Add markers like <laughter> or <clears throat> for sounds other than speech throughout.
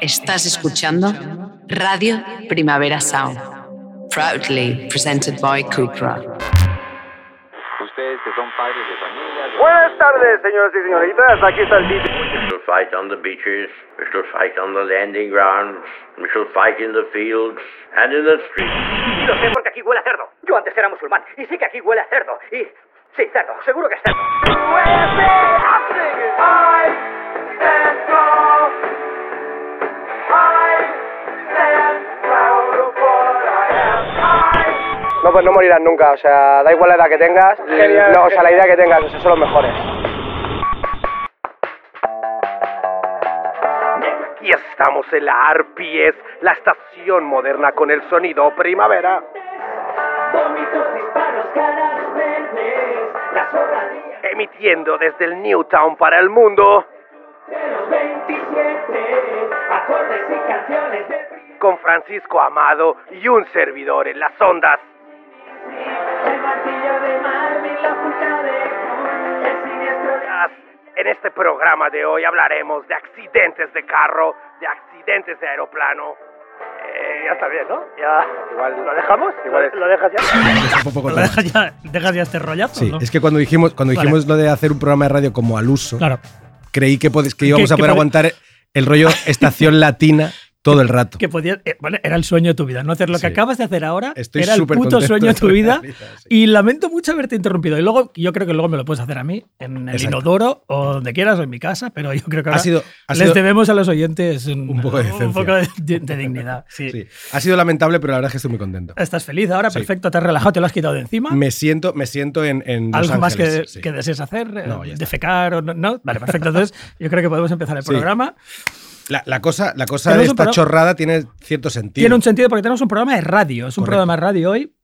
Estás escuchando Radio Primavera Sound, proudly presented by Cupra. Ustedes que son padres de familia. Buenas tardes, señoras y señoritas. Aquí está el DJ. We shall fight on the beaches, we shall fight on the landing grounds, we shall fight in the fields and in the streets. Lo sé porque aquí huele a cerdo. Yo antes era musulmán y sé que aquí huele a cerdo. Y sí, cerdo, seguro que es cerdo. No, pues no morirás nunca. O sea, da igual la edad que tengas. no, o sea, la idea que tengas, esos son los mejores. Aquí estamos en la RPS, la estación moderna con el sonido primavera. Emitiendo desde el Newtown para el mundo. Con Francisco Amado y un servidor en las ondas. En este programa de hoy hablaremos de accidentes de carro, de accidentes de aeroplano. Eh, ya está bien, ¿no? Ya, igual lo dejamos, igual es- lo dejas ya. Un poco ¿Lo dejas ya, dejas ya este rollazo? Sí, ¿no? es que cuando dijimos, cuando Vale. dijimos lo de hacer un programa de radio como al uso, Claro. creí que, pod- que íbamos a poder pod- aguantar el rollo <laughs> estación latina todo el rato. Que podía, eh, bueno, era el sueño de tu vida, no hacer lo que Sí. acabas de hacer ahora. Estoy era el puto sueño de tu vida. sí. Y lamento mucho haberte interrumpido. Y luego, yo creo que luego me lo puedes hacer a mí, en el Exacto. inodoro o donde quieras o en mi casa, pero yo creo que Ha ahora sido- ha les sido- debemos a los oyentes un, Un poco de un poco de, de dignidad. Sí. Sí. Ha sido lamentable, pero la verdad es que estoy muy contento. Estás feliz ahora, perfecto, te has relajado, te lo has quitado de encima. Me siento, me siento en, en Los ¿Algo más que, que desees hacer? Eh, No, está. ¿Defecar o no, no? Vale, perfecto. Entonces, <laughs> yo creo que podemos empezar el programa. La, la cosa, la cosa de esta chorrada tiene cierto sentido. Tiene un sentido porque tenemos un programa de radio. Es un Correcto. programa de radio hoy.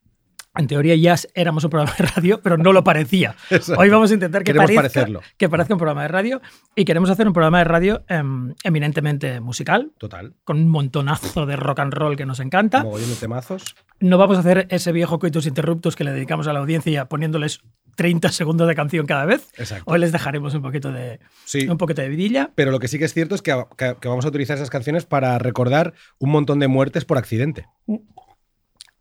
En teoría ya éramos un programa de radio, pero no lo parecía. Hoy vamos a intentar que Queremos parezca, parecerlo. que parezca un programa de radio y queremos hacer un programa de radio em, eminentemente musical, Total. con un montonazo de rock and roll que nos encanta. Mogollón de temazos. No vamos a hacer ese viejo coitus interruptus que le dedicamos a la audiencia poniéndoles 30 segundos de canción cada vez. Exacto. Hoy les dejaremos un poquito de, Sí. un poquito de vidilla. Pero lo que sí que es cierto es que, que- que vamos a utilizar esas canciones para recordar un montón de muertes por accidente.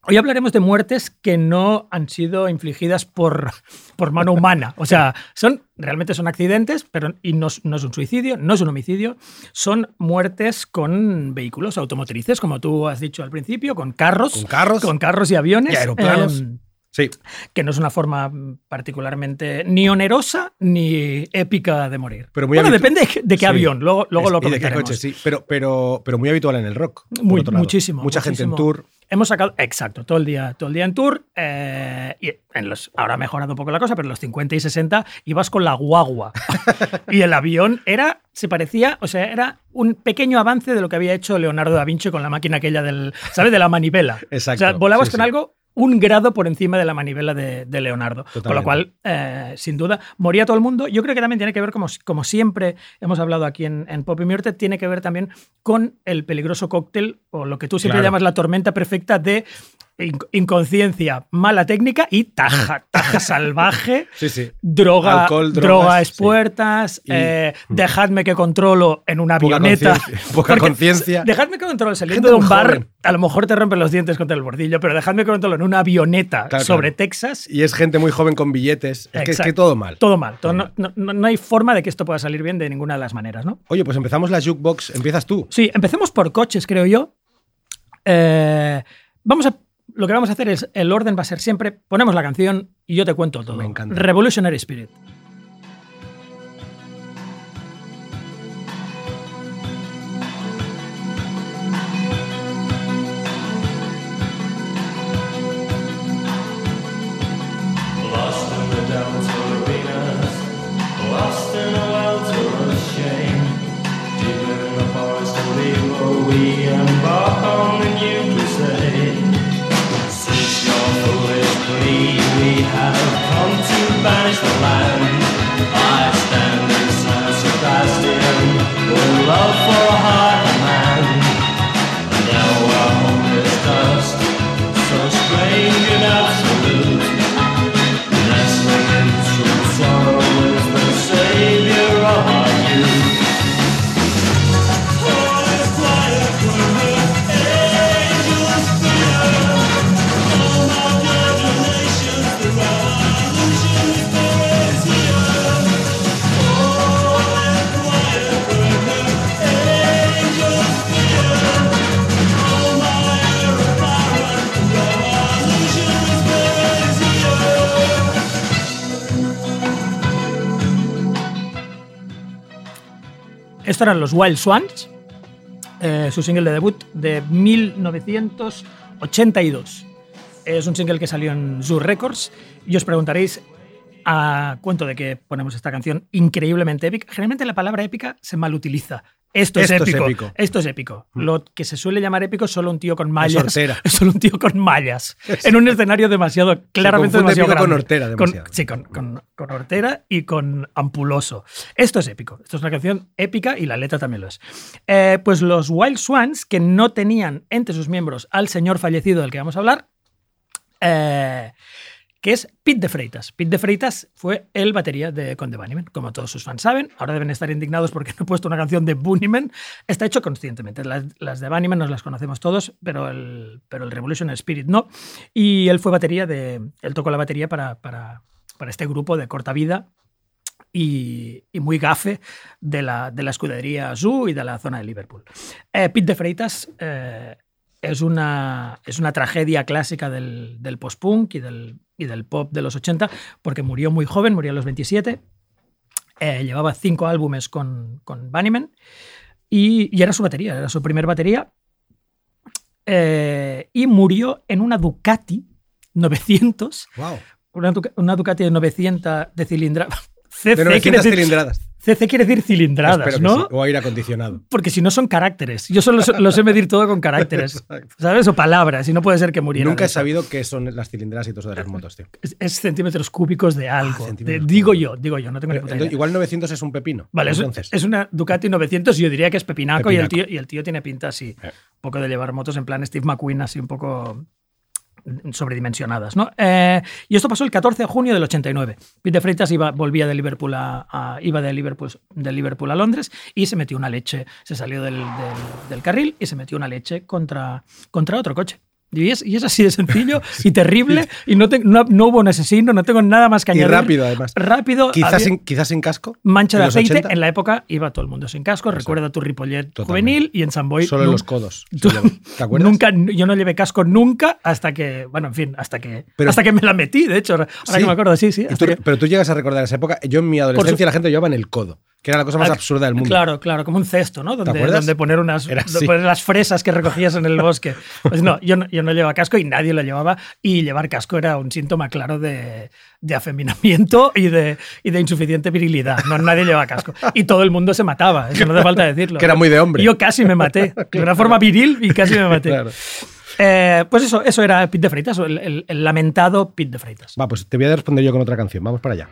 Hoy hablaremos de muertes que no han sido infligidas por, por mano humana. O sea, son, realmente son accidentes, pero y no, es- no es un suicidio, no es un homicidio. Son muertes con vehículos automotrices, como tú has dicho al principio, con carros. Con carros. Con carros y aviones. Y aeroplanos. em, Sí. que no es una forma particularmente ni onerosa ni épica de morir. Pero muy bueno, depende de qué- Sí. avión, luego, luego Es- lo y de qué comentaremos. coche, sí. Pero, pero, pero muy habitual en el rock. Muy- muchísimo. Mucha gente en tour. Hemos sacado, exacto, todo el día, todo el día en tour. eh, y en los, ahora ha mejorado un poco la cosa, pero en los 50 y 60 ibas con la guagua. <laughs> y el avión era, se parecía, o sea, era un pequeño avance de lo que había hecho Leonardo da Vinci con la máquina aquella del, ¿sabes? De la manivela. Exacto, O sea, volabas sí, con sí. algo un grado por encima de la manivela de, de Leonardo. Con lo cual, eh, sin duda, moría todo el mundo. Yo creo que también tiene que ver, como, como siempre hemos hablado aquí en, en Pop y Muerte, tiene que ver también con el peligroso cóctel o lo que tú siempre Claro. llamas la tormenta perfecta de inc- inconsciencia, mala técnica y taja, <laughs> taja salvaje. Sí, sí. Droga, Alcohol, droga drogas, expuertas, Y- eh, <laughs> dejadme que controlo en una Poca avioneta. poca conciencia. <laughs> Dejadme que controlo saliendo Gente de un bar, joven. a lo mejor te rompen los dientes contra el bordillo, pero dejadme que controlo en una avioneta Claro, sobre claro. Texas. Y es gente muy joven con billetes. Es que, es que todo mal. Todo mal. todo- no, no- no hay forma de que esto pueda salir bien de ninguna de las maneras, ¿no? Oye, pues empezamos la jukebox. Empiezas tú. Sí, empecemos por coches, creo yo. Eh, vamos a. Lo que vamos a hacer es. El orden va a ser siempre. Ponemos la canción y yo te cuento todo. Me encanta. Revolutionary Spirit. Esto eran los Wild Swans, eh, su single de debut de 1982. Es un single que salió en Zoo Records y os preguntaréis a cuento de que ponemos esta canción increíblemente épica. Generalmente la palabra épica se mal utiliza. Esto, es, Esto es épico. épico. Esto es épico. Mm. Lo que se suele llamar épico es solo un tío con mallas. hortera. <laughs> Es solo un tío con mallas. en un escenario demasiado, claramente confunde demasiado épico con grande. hortera Con- demasiado. sí, con, con- con hortera y con ampuloso. Esto es épico. Esto es una canción épica y la letra también lo es. Eh, pues los Wild Swans, que no tenían entre sus miembros al señor fallecido del que vamos a hablar, eh, que es Pete de Freitas. Pete de Freitas fue el batería de Conde Bunnymen, como todos sus fans saben. Ahora deben estar indignados porque no he puesto una canción de Bunnymen. Está hecho conscientemente. Las, las de Bunnymen nos las conocemos todos, pero el, pero el Revolution Spirit no. Y él fue batería de. Él tocó la batería para, para, para este grupo de corta vida y, muy gafe de la, de la escudería Zoo y de la zona de Liverpool. Eh, Pete de Freitas eh, es, una, es una tragedia clásica del, del post-punk y del, y del pop de los 80 porque murió muy joven, murió a los 27. eh, llevaba cinco álbumes con, con Bunnymen y, y era su batería, era su primer batería. eh, y murió en una Ducati 900 Wow. una Ducati de 900 de cilindrada. De CC, 900 quiere decir, cilindradas. CC quiere decir cilindradas, ¿no? sí. O aire acondicionado. Porque si no son caracteres. Yo solo lo sé medir todo con caracteres. ¿Sabes? O palabras. Y no puede ser que muriera. Nunca de he sabido qué son las cilindradas y todo eso de las motos, tío. Es, es centímetros cúbicos de algo. Ah, De- digo yo, digo yo, no tengo ni Pero, puta entonces, idea. igual 900 es un pepino. Vale, es, entonces. es una Ducati 900 y yo diría que es pepinaco, Y, el tío, y el tío tiene pinta así, Eh. un poco de llevar motos en plan Steve McQueen, así un poco sobredimensionadas. ¿no? Eh, y esto pasó el 14 de junio del 89. Pete Freitas iba, volvía de Liverpool a, iba de Liverpool, de Liverpool a Londres y se metió una leche, se salió del, del- del carril y se metió una leche contra, contra otro coche. Y es, y es así de sencillo <laughs> y terrible y no, te- no, no hubo un asesino, no tengo nada más que Y añadir. rápido, además. Rápido. Quizás sin, quizás sin casco. Mancha de aceite. 80. En la época iba todo el mundo sin casco. Recuerda tu Ripollet Totalmente. juvenil y en San Boy. Solo en los codos. <laughs> tú-. ¿Te acuerdas? Nunca, yo no llevé casco nunca hasta que, bueno, en fin, hasta que, Pero- hasta que me la metí, de hecho, ahora Sí. que me acuerdo, sí, sí. Y tú- que- pero tú llegas a recordar esa época. Yo en mi adolescencia la gente llevaba en el codo, que era la cosa más Ah, absurda del mundo. Claro, claro, como un cesto, ¿no? Donde, donde poner unas poner las fresas que recogías en el <laughs> bosque. Pues no, yo no, yo no llevaba casco y nadie lo llevaba. Y llevar casco era un síntoma claro de, de afeminamiento y de, y de insuficiente virilidad. No, nadie llevaba casco. Y todo el mundo se mataba, eso no hace falta decirlo. Que era muy de hombre. Yo casi me maté. De una forma viril y casi me maté. Claro. Eh, pues eso, eso era Pit de Freitas, el, el- el lamentado Pit de Freitas. Va, pues te voy a responder yo con otra canción. Vamos para allá.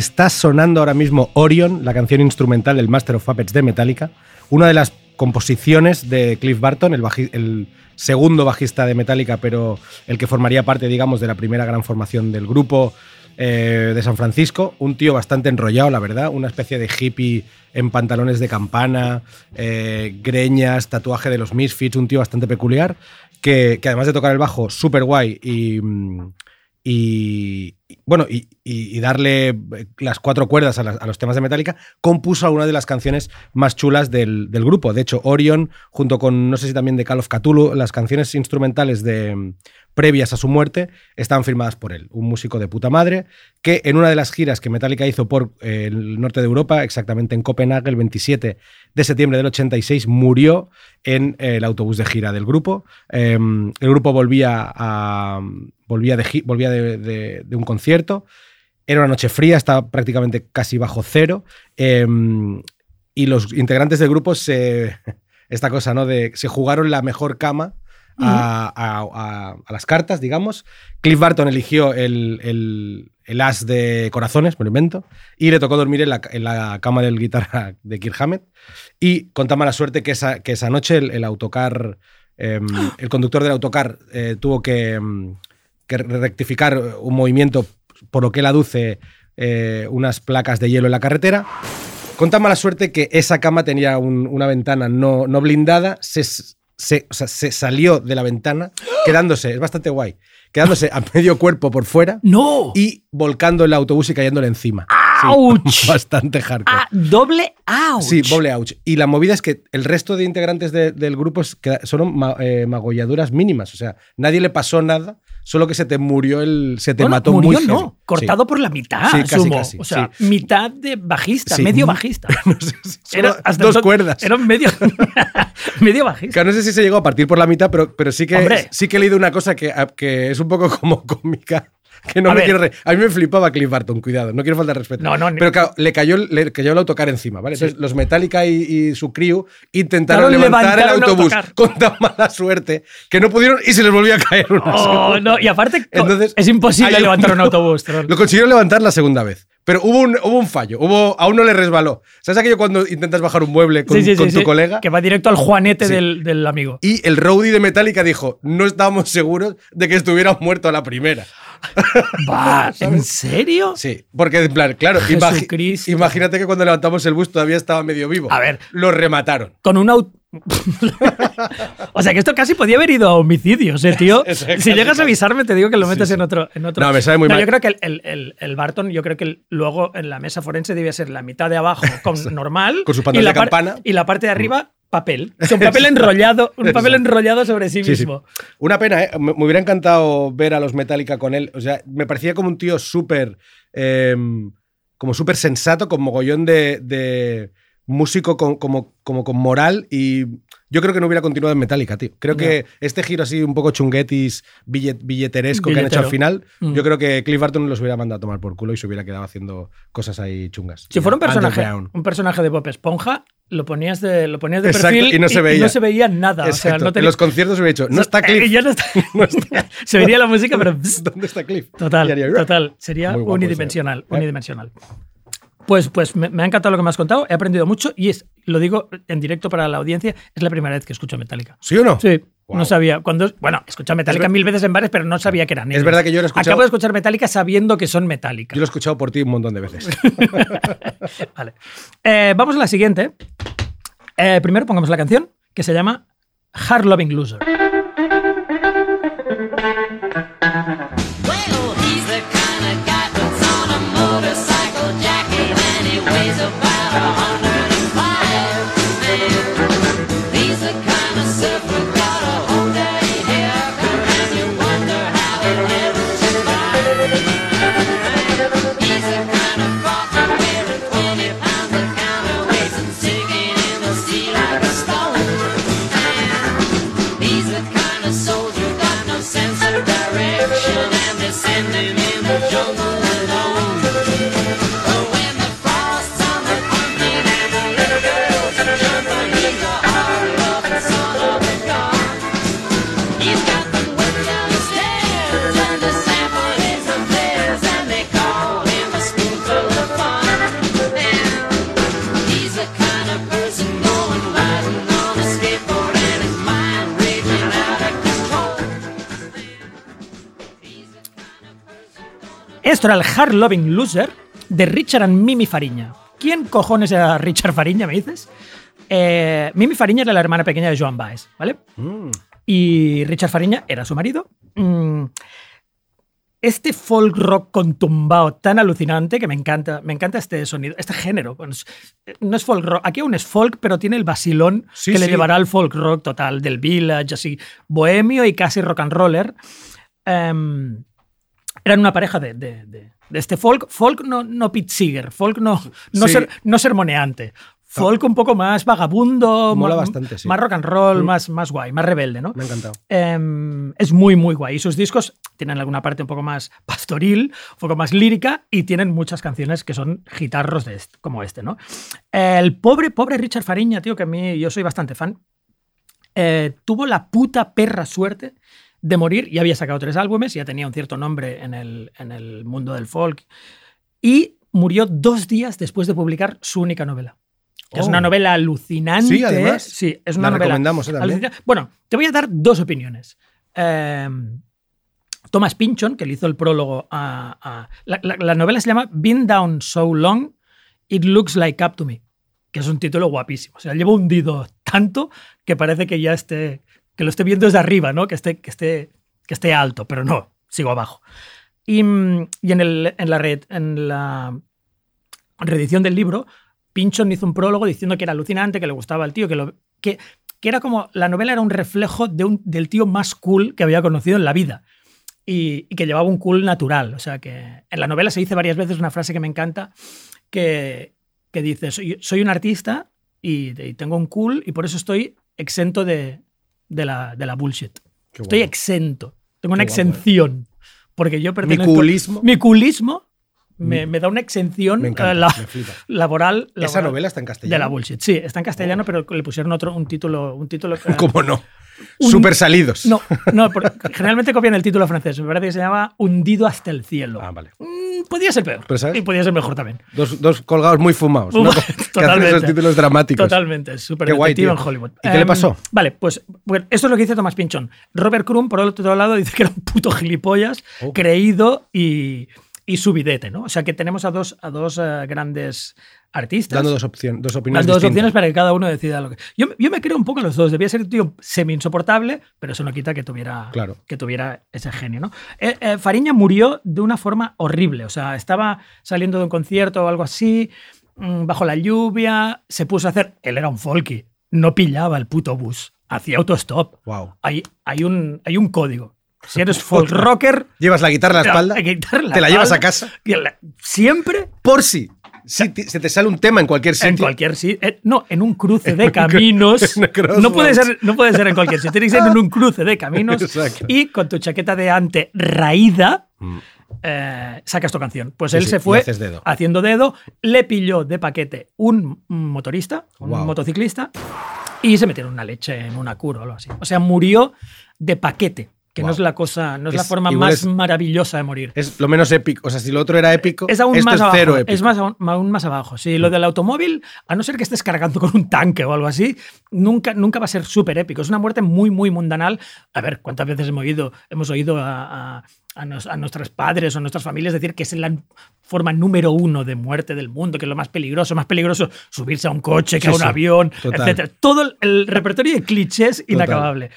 Está sonando ahora mismo Orion, la canción instrumental del Master of Puppets de Metallica, una de las composiciones de Cliff Barton, el, segundo bajista de Metallica, pero el que formaría parte, digamos, de la primera gran formación del grupo eh, de San Francisco. Un tío bastante enrollado, la verdad, una especie de hippie en pantalones de campana, eh, greñas, tatuaje de los Misfits, un tío bastante peculiar, que, que además de tocar el bajo súper guay y, mm, y, bueno, y, darle eh, las cuatro cuerdas a, los temas de Metallica, compuso una de las canciones más chulas del, grupo. De hecho, Orion, junto con, no sé si también de Call of Cthulhu, las canciones instrumentales de, mm, previas a su muerte estaban firmadas por él, un músico de puta madre, que en una de las giras que Metallica hizo por eh, el norte de Europa, exactamente en Copenhague, el 27 de septiembre del 86, murió en el autobús de gira del grupo. Eh, el grupo volvía, a, volvía, de, volvía de, de- de un concierto. Era una noche fría, estaba prácticamente casi bajo cero. eh, y los integrantes del grupo se. <laughs> Esta cosa, ¿no? De, se jugaron la mejor cama a, a- a- a las cartas, digamos. Cliff Barton eligió el, el- el as de corazones, me lo invento, y le tocó dormir en la, en la cama del guitarra de Kirk Hammett. Y con tan mala suerte que esa, que esa noche el, el autocar, em, <gasps> el conductor del autocar eh, tuvo que, em, que rectificar un movimiento por lo que él aduce eh, unas placas de hielo en la carretera. Con tan mala suerte que esa cama tenía un- una ventana no, no blindada, se, se- o sea, se salió de la ventana, quedándose, es bastante guay, quedándose a medio cuerpo por fuera ¡No! y volcando el autobús y cayéndole encima. Sí, ¡Auch! <laughs> bastante hardcore. Ah, doble ouch. Sí, doble ouch. Y la movida es que el resto de integrantes de- del grupo son ma- eh, magolladuras mínimas. O sea, nadie le pasó nada, solo que se te murió el. Se te Bueno, mató murió, muy no, cortado Sí. por la mitad, Sí, casi, casi, o sea, sí. mitad de bajista, medio <laughs> bajista. No sé, Era hasta dos cuerdas. Era medio, <laughs> medio bajista. Que no sé si se llegó a partir por la mitad, pero, pero sí, que, Hombre. sí que he leído una cosa que, que es un poco como cómica. <laughs> Que no A me quiero re- A mí me flipaba Cliff Barton, cuidado, no quiero faltar respeto. No, no, Pero claro, le cayó, le cayó el autocar encima, ¿vale? Entonces los Metallica y, y su crew intentaron levantar el autobús con tan mala suerte que no pudieron y se les volvió a caer una Oh, no, y aparte, Entonces, es imposible un- levantar un <laughs> autobús. Lo consiguieron levantar la segunda vez. Pero hubo un, hubo un fallo, hubo, a uno le resbaló. ¿Sabes aquello cuando intentas bajar un mueble con, Sí, sí, sí, con tu sí, colega? Que va directo al juanete Sí. del, del amigo. Y el roadie de Metallica dijo, no estábamos seguros de que estuvieran muerto a la primera. <laughs> Va, ¿En serio? Sí, porque en plan, claro, imagi- imagínate que cuando levantamos el bus todavía estaba medio vivo. A ver. Lo remataron. Con un auto. <laughs> o sea que esto casi podía haber ido a homicidios, eh, tío. <laughs> Si llegas a avisarme, te digo que lo metes sí. en otro. En otro. No, me sabe muy mal. Yo creo que el, el- el- el Barton, yo creo que luego en la mesa forense debía ser la mitad de abajo <laughs> con normal. Con su y la de campana. Y la parte de arriba, papel. O sea, un papel enrollado, un papel enrollado sobre sí mismo. Una pena, ¿eh? Me, me hubiera encantado ver a los Metallica con él. O sea, me parecía como un tío súper. eh, como súper sensato, con mogollón de, de músico con, como, como con moral. Y yo creo que no hubiera continuado en Metallica, tío. Creo que este giro así, un poco chunguetis, billet, billeteresco que han hecho al Billetero. final, Mm. yo creo que Cliff Barton los hubiera mandado a tomar por culo y se hubiera quedado haciendo cosas ahí chungas. Si fuera un personaje, un personaje de Bob Esponja, lo ponías de, lo ponías de Exacto, perfil y no se veía. no se veía nada. O sea, no En los conciertos hubiera dicho, no está Eh, Cliff. ya no está. <laughs> <laughs> <laughs> se vería la música, pero. ¿Dónde está Cliff? Y Total, total. Sería unidimensional. ¿Eh? unidimensional. Pues, pues me, me ha encantado lo que me has contado, he aprendido mucho y es, lo digo en directo para la audiencia, es la primera vez que escucho Metallica. ¿Sí o no? Sí, Wow. no sabía. Cuando, bueno, he escuchado Metallica Es mil veces en bares, pero no sabía que eran Es verdad que yo lo he escuchado- Acabo de escuchar Metallica sabiendo que son Metallica. Yo lo he escuchado por ti un montón de veces. <laughs> Vale. Eh, vamos a la siguiente. Eh, primero pongamos la canción que se llama Hard Loving Loser. Hard Loving Loser de Richard and Mimi Fariña. ¿Quién cojones era Richard Fariña, me dices? Eh, Mimi Fariña era la hermana pequeña de Joan Baez, ¿vale? Y Richard Fariña era su marido. Mm, este folk rock contumbado tan alucinante que me encanta, me encanta este sonido, este género. Bueno, es- no es folk rock, aquí aún es folk, pero tiene el vacilón Sí, que le llevará al folk rock total, del village, así, bohemio y casi rock and roller. Em, eran una pareja de, de- de- de este folk, folk no, no Pete Seeger, folk no, no, Sí. ser- no sermoneante. Folk un poco más vagabundo, Mola ma- bastante, sí. más rock and roll, Mm. más, más guay, más rebelde, ¿no? Me ha encantado. Em, es muy, muy guay. Y sus discos tienen alguna parte un poco más pastoril, un poco más lírica y tienen muchas canciones que son gitarros de este- como este, ¿no? El pobre, pobre Richard Fariña, tío, que a mí yo soy bastante fan, eh, tuvo la puta perra suerte de morir. Ya había sacado tres álbumes, ya tenía un cierto nombre en el, en el mundo del folk. Y murió dos días después de publicar su única novela. que Es Oh. una novela alucinante. Sí, además. Sí, es una La novela recomendamos, ¿eh? alucinante. Bueno, te voy a dar dos opiniones. Eh, Thomas Pynchon, que le hizo el prólogo a. a- la, la- la novela se llama Been Down So Long, It Looks Like Up to Me, que es un título guapísimo. O sea, llevo hundido tanto que parece que ya esté. Que lo esté viendo desde arriba, ¿no? Que esté, que esté, que esté alto, pero no, sigo abajo. Y, mm, y en, el- en la red, en la reedición del libro, Pynchon hizo un prólogo diciendo que era alucinante, que le gustaba al tío, que, lo, que, que era como la novela era un reflejo de un, del tío más cool que había conocido en la vida y, y que llevaba un cool natural. O sea que en la novela se dice varias veces una frase que me encanta que, que dice, soy, soy un artista y, y tengo un cool y por eso estoy exento de, de, la, de la bullshit. Qué Estoy exento. Tengo una Qué guapo, ¿eh? exención. Porque yo Mi pertenezco... culismo. Mi culismo me, me da una exención encanta, eh, la- laboral, Esa novela está en de castellano. la bullshit. Sí, está en castellano, pero le pusieron otro, un título. Un título <laughs> ¿Cómo no? Un- Súper salidos. No, no, <laughs> generalmente copian el título francés. Me parece que se llama Hundido hasta el cielo. Ah, vale. Mm, podía ser peor. Y podía ser mejor también. Dos, dos colgados muy fumados. ¿no? <laughs> que Totalmente. esos títulos dramáticos. Totalmente, súper en Hollywood. ¿Y qué le Em, pasó? Vale, pues bueno, esto es lo que dice Tomás Pinchón. Robert Crumb, por otro lado, <laughs> dice que era un puto gilipollas, Oh. creído y, y subidete, ¿no? O sea que tenemos a dos, a dos eh, grandes artistas. Dando dos, opciones, dos opiniones Las dos distintas. opciones para que cada uno decida lo que. Yo, yo me creo un poco en los dos. Debía ser un tío semi insoportable, pero eso no quita que tuviera, Claro. que tuviera ese genio. ¿no? Eh, eh, Fariña murió de una forma horrible. O sea, estaba saliendo de un concierto o algo así, mm, bajo la lluvia, se puso a hacer. Él era un folky, no pillaba el puto bus, hacía autostop. Wow. Hay, hay, un, hay un código. Si eres folk rocker, Llevas la guitarra a la espalda. la te la llevas a casa. Siempre Por si. Se te sale un tema en cualquier sitio. en cualquier sitio. eh, no, en un cruce de caminos. <laughs> no, puede ser, no puede ser en cualquier sitio. Tiene que ser en un cruce de caminos. Exacto. Y con tu chaqueta de ante raída. Mm. eh, sacas tu canción. Pues él sí, se fue dedo. haciendo dedo, le pilló de paquete un motorista, un Wow. motociclista, y se metieron una leche en una cura o algo así. O sea, murió de paquete, que no es la cosa, no es, la forma más es- maravillosa de morir. Es lo menos épico. O sea, si lo otro era épico, Es aún esto más es abajo. cero épico. Es más, aún, aún más abajo. Sí, lo del automóvil, a no ser que estés cargando con un tanque o algo así, nunca, nunca va a ser súper épico. Es una muerte muy, muy mundanal. A ver, ¿cuántas veces hemos oído, hemos oído a, a- a nos- a nuestros padres o a nuestras familias decir que es la forma número uno de muerte del mundo, que es lo más peligroso, más peligroso subirse a un coche que Sí, a un sí. avión, Total. etcétera. Todo el, el repertorio de clichés Total. inacabable.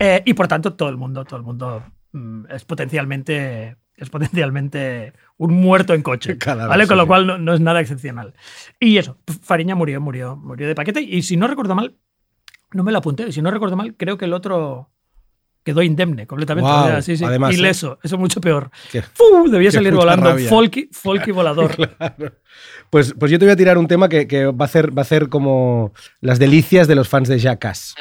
Eh, y por tanto, todo el mundo, todo el mundo mm, es potencialmente es potencialmente un muerto en coche. <laughs> ¿vale? Con lo cual no, no es nada excepcional. Y eso, Fariña murió, murió, murió de paquete. Y si no recuerdo mal, no me lo apunté, si no recuerdo mal, creo que el otro quedó indemne completamente. Guau, O sea, sí, sí, además, ¿eh? ileso. Eso mucho peor. Debía salir volando. Folky, folky volador. <laughs> Claro. Pues, pues yo te voy a tirar un tema que, que va, a hacer, va a hacer como las delicias de los fans de Jackass.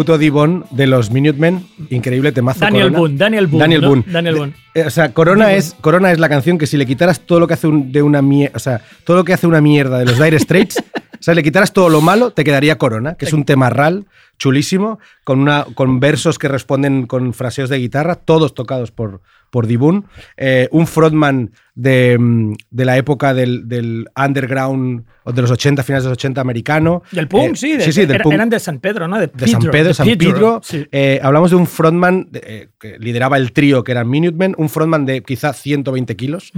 Puto Divon de los Minutemen, increíble temazo. Daniel Corona. Boone, Daniel Boone. Daniel ¿no? Boone. Daniel Boone. Eh, O sea, Corona es, Corona es la canción que si le quitaras todo lo que hace un- de una mierda, o sea, todo lo que hace una mierda de los Dire Straits, <laughs> o sea, le quitaras todo lo malo, te quedaría Corona, que es un tema ral chulísimo, con, una, con versos que responden con fraseos de guitarra, todos tocados por, por Dibun. Eh, un frontman de, mm, de la época del, del underground, o de los 80, finales de los 80 americano. Del punk, Eh, sí. de- sí, sí, del era- punk Eran de San Pedro, ¿no? De, de San Pedro, de San Pedro. Sí. Eh, hablamos de un frontman eh, que lideraba el trío, que eran Minutemen, un frontman de quizá 120 kilos,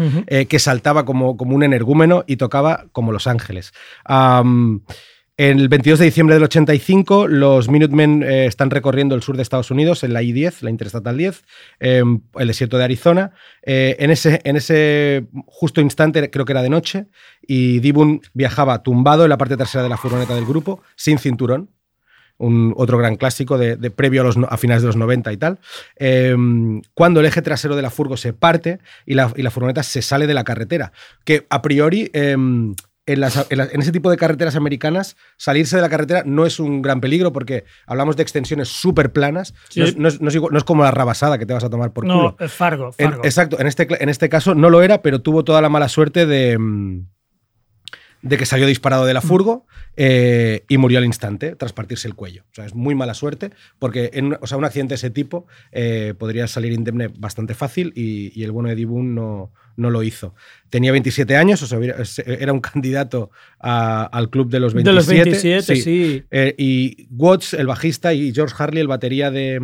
que saltaba como, como un energúmeno y tocaba como Los Ángeles. El 22 de diciembre del 85, los Minutemen eh, están recorriendo el sur de Estados Unidos en la I-10, la Interestatal 10, eh, el desierto de Arizona. Eh, en, ese, en ese justo instante, creo que era de noche, y Dibun viajaba tumbado en la parte trasera de la furgoneta del grupo, sin cinturón un, otro gran clásico de, previo a, los, a finales de los 90 y tal, eh, cuando el eje trasero de la furgo se parte y la, y la furgoneta se sale de la carretera, que a priori... eh, en, las- en las- en ese tipo de carreteras americanas, salirse de la carretera no es un gran peligro porque hablamos de extensiones súper planas. Sí. No, es, no es- no es igual- no es como la rabasada que te vas a tomar por No, culo. es Fargo. En- Fargo. exacto, en este, en este caso no lo era, pero tuvo toda la mala suerte de, mm, de que salió disparado de la furgo eh, y murió al instante tras partirse el cuello. O sea, es muy mala suerte porque en, o sea, un accidente de ese tipo eh, podría salir indemne bastante fácil y, y el bueno de Dibun no, no lo hizo. Tenía 27 años, o sea, era un candidato a- al club de los 27. de los 27, sí. Eh, y Watts, el bajista, y George Harley, el batería de,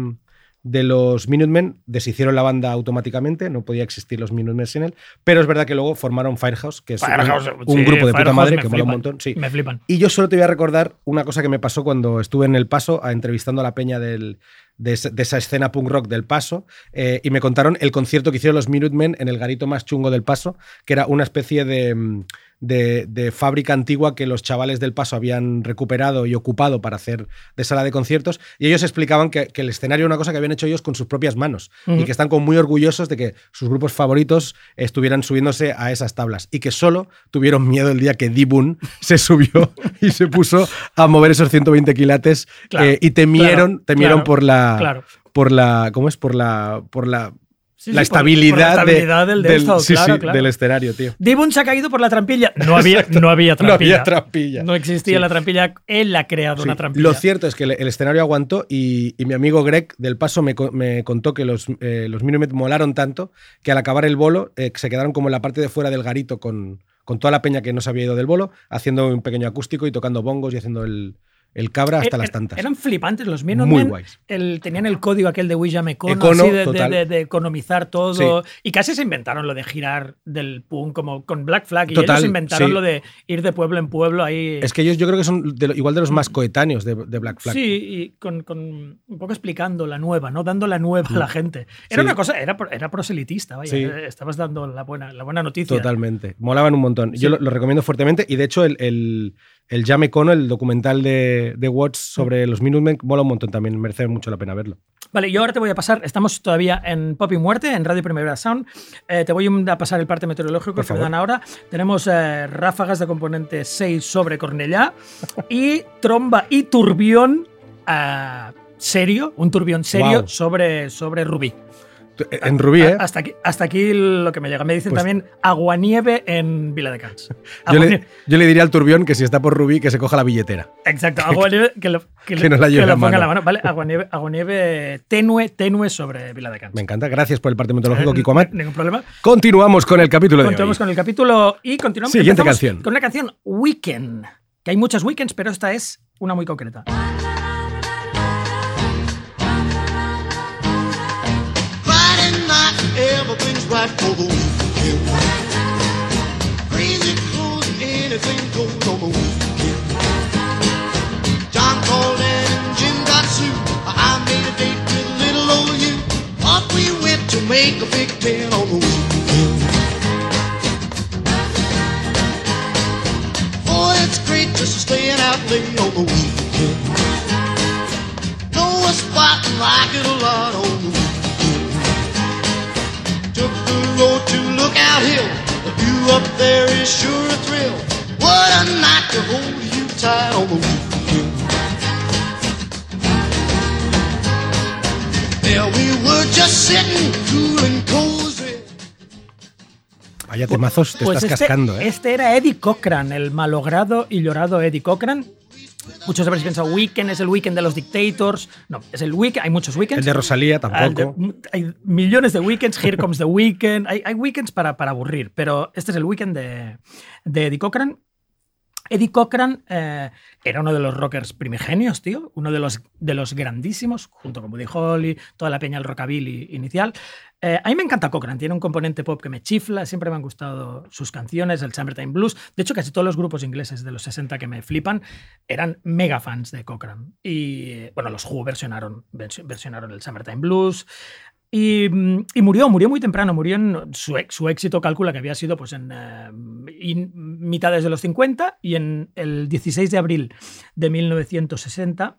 de los Minutemen, deshicieron la banda automáticamente, no podía existir los Minutemen sin él, pero es verdad que luego formaron Firehouse, que es un- Firehouse, un, sí, grupo de puta madre que mola un flipan, montón. Sí. Me flipan. Y yo solo te voy a recordar una cosa que me pasó cuando estuve en El Paso a, entrevistando a la peña del, de, esa, de esa escena punk rock del Paso eh, y me contaron el concierto que hicieron los Minutemen en el garito más chungo del Paso, que era una especie de, mm, de, de fábrica antigua que los chavales del Paso habían recuperado y ocupado para hacer de sala de conciertos y ellos explicaban que, que el escenario era una cosa que habían hecho ellos con sus propias manos y que están como muy orgullosos de que sus grupos favoritos estuvieran subiéndose a esas tablas y que solo tuvieron miedo el día que Dibun <laughs> se subió y se puso a mover esos 120 quilates Claro, eh, y temieron, temieron claro, por la claro. por la ¿cómo es? por la por la Sí, la sí, por- por estabilidad, de- del de esto, sí, claro, sí, claro. del escenario, tío. Dibun se ha caído por la trampilla. No había, <laughs> no había No trampilla. había trampilla. No existía la trampilla. Él ha creado una trampilla. Lo cierto es que el, el escenario aguantó y, y mi amigo Greg del Paso me, me contó que los, eh, los Minutemen molaron tanto que al acabar el bolo eh, se quedaron como en la parte de fuera del garito con, con toda la peña que no se había ido del bolo, haciendo un pequeño acústico y tocando bongos y haciendo el, el cabra hasta Er- las er- tantas. Eran flipantes los Muy Minutemen. guays. El, tenían el código aquel de William Econo, Econo, así de, de- total. de- de economizar todo. Sí. Y casi se inventaron lo de girar del punk, como con Black Flag. Y Total, ellos inventaron sí. lo de ir de pueblo en pueblo ahí. Es que ellos yo creo que son igual de los más coetáneos de, Black Flag. Sí, y con, con un poco explicando la nueva, ¿no? Dando la nueva a la gente. Era una cosa, era, era proselitista, vaya. Eh, Estabas dando la buena, la buena noticia. Totalmente. Molaban un montón. Yo lo, lo recomiendo fuertemente y de hecho el, el, el Jam Econo, el documental de, de Watts sobre los Minutemen, mola un montón también. Merece mucho la pena verlo. Vale, yo ahora te voy a pasar, estamos todavía en Pop y Muerte, en Radio Primavera Sound. Eh, te voy a pasar el parte meteorológico que me dan ahora. Tenemos eh, ráfagas de componente 6 sobre Cornellá <laughs> y tromba y turbión eh, serio, un turbión serio sobre, sobre Rubí. En Rubí, ¿eh? Hasta aquí, hasta aquí lo que me llega. Me dicen Pues- también aguanieve en Vila de Cans. <laughs> Yo le, yo le diría al turbión que si está por Rubí, que se coja la billetera. Exacto, <laughs> aguanieve que, lo, que, Que nos la lleve lo ponga en la mano. Vale, aguanieve, aguanieve tenue, tenue sobre Vila de Cans. Me encanta. Gracias por el parte meteorológico, Eh, Kiko Amat. Ningún problema. Continuamos con el capítulo de Continuamos hoy. con el capítulo y continuamos Siguiente canción. con una canción Weekend. Que hay muchas weekends, pero esta es una muy concreta. Right for the weekend. Crazy clothes, anything goes on the weekend. John called and Jim got sued. I made a date with little old you. Off we went to make a big ten on the weekend. Boy, it's great just staying out late on the weekend. Know a spot and like it a lot on the weekend. Road to Lookout Hill. The view up there is sure a thrill. What a night to hold you tight on the weekend. There we were just sitting cool and cozy. Vaya temazos te Pues estás este, cascando, ¿eh? este era Eddie Cochran, el malogrado y llorado Eddie Cochran. Muchos habréis pensado, Weekend es el Weekend de los Dictators. No, es el Weekend, hay muchos Weekends. El de Rosalía Ah, tampoco. hay millones de weekends, Here Comes the Weekend. Hay, hay weekends para, para aburrir, pero este es el weekend de, de Eddie Cochran. Eddie Cochran eh, era uno de los rockers primigenios, tío. Uno de los, de los grandísimos, junto con Buddy Holly, toda la peña del rockabilly inicial. Eh, a mí me encanta Cochran, tiene un componente pop que me chifla, siempre me han gustado sus canciones, el Summertime Blues. De hecho, casi todos los grupos ingleses de los 60 que me flipan eran mega fans de Cochran. Y eh, bueno, los Who versionaron, vers- versionaron el Summertime Blues. Y, murió, murió muy temprano, murió en su, su éxito, calcula que había sido pues en eh, mitades de los 50 y en el 16 de abril de 1960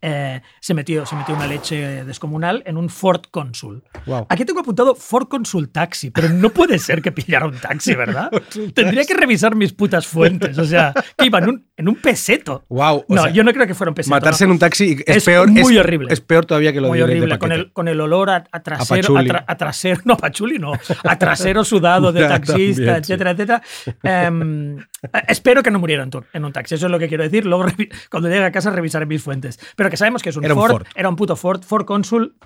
eh, se, metió, se metió una leche descomunal en un Ford Consul. Wow. Aquí tengo apuntado Ford Consul Taxi, pero no puede ser que pillara un taxi, <laughs> ¿verdad? Tendría que revisar mis putas fuentes. O sea, que iba en un, en un peseto. Wow. No, sea, yo no creo que fuera un peseto. Matarse no. en un taxi es, Es peor. muy es, horrible. Es peor todavía que lo Muy de ir de horrible, con el, con el olor a, a trasero, a, pachuli. tra- a trasero, <laughs> no, a pachuli no, a trasero sudado de <laughs> taxista, sí. etcétera, etcétera. Em, eh, espero que no muriera en, en un taxi, eso es lo que quiero decir. Luego, cuando llegue a casa, revisaré mis fuentes. Pero que sabemos que es un, Era un Ford, era un puto Ford, Ford Consul,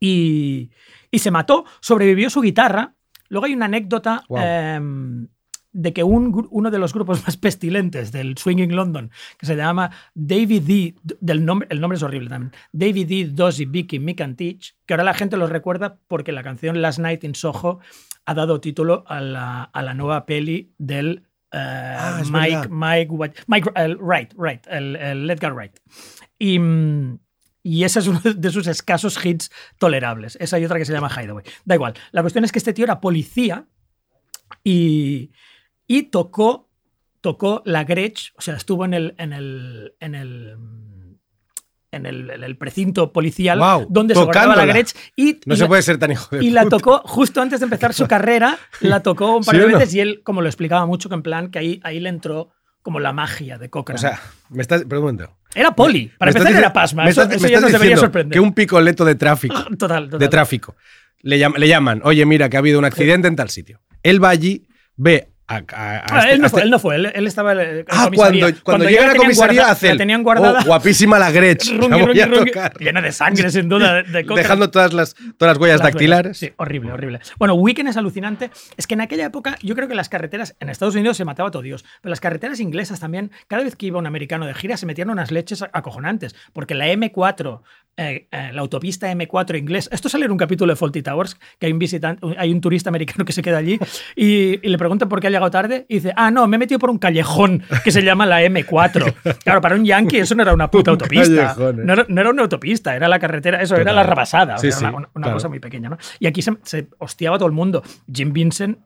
y, y se mató, sobrevivió su guitarra. Luego hay una anécdota Wow. em, de que un, uno de los grupos más pestilentes del Swinging London, que se llama David D, del nombre, el nombre es horrible también, David D, Dozzy, Vicky, Mick and Teach, que ahora la gente los recuerda porque la canción Last Night in Soho ha dado título a la, a la nueva peli del eh, Ah, Mike. Mike, Mike el Wright, Wright, el, el Edgar Wright. Y, mm, y ese es uno de sus escasos hits tolerables. Esa y otra que se llama Hideaway. Da igual. La cuestión es que este tío era policía y, y tocó, tocó la Gretsch, o sea, estuvo en el, en el, en el, en el, en el precinto policial Guau, donde se guardaba la. Gretsch y, No y se la- puede ser tan hijo de y la tocó justo antes de empezar su <laughs> carrera, la tocó un par ¿Sí de no? veces y él, como lo explicaba mucho, que en plan que ahí, ahí le entró como la magia de Cochran. O sea, me estás. Momento. era poli. Para empezar era pasma. me Eso, estás- eso me ya nos debería sorprender. Que un picoleto de tráfico. <laughs> Total, total. de tráfico. Le, llam- le llaman, oye, mira, que ha habido un accidente en tal sitio. Él va allí, ve a. a- a Ah, este- él, no a fue, este- él no fue, él, él estaba en Ah, comisaría. cuando, cuando, ya llega a la comisaría guarda- hace la tenían guardada. "Oh, guapísima la Gretsch. <laughs> Rungi, la voy a rungi, tocar". llena de sangre, sin duda, de, <laughs> de. Dejando todas las, todas las huellas Las dactilares. Sí, horrible, horrible. Bueno, Weekend es alucinante. Es que en aquella época, yo creo que las carreteras, en Estados Unidos se mataba a todo Dios, pero las carreteras inglesas también, cada vez que iba un americano de gira, se metían unas leches acojonantes, porque la M4, eh, eh, la autopista M4 inglés, esto sale en un capítulo de Faulty Towers, que hay un visitante, hay un turista americano que se queda allí y, y le preguntan por qué llegado tarde y dice, ah, no, me he metido por un callejón que se llama la M4. <laughs> Claro, para un yankee eso no era una puta Un autopista. callejón, eh. No era, no era una autopista, era la carretera, eso era la rabasada. o Sí, sea, sí, una, una claro. cosa muy pequeña, ¿no? Y aquí se, se hostiaba todo el mundo. Jim Vincent.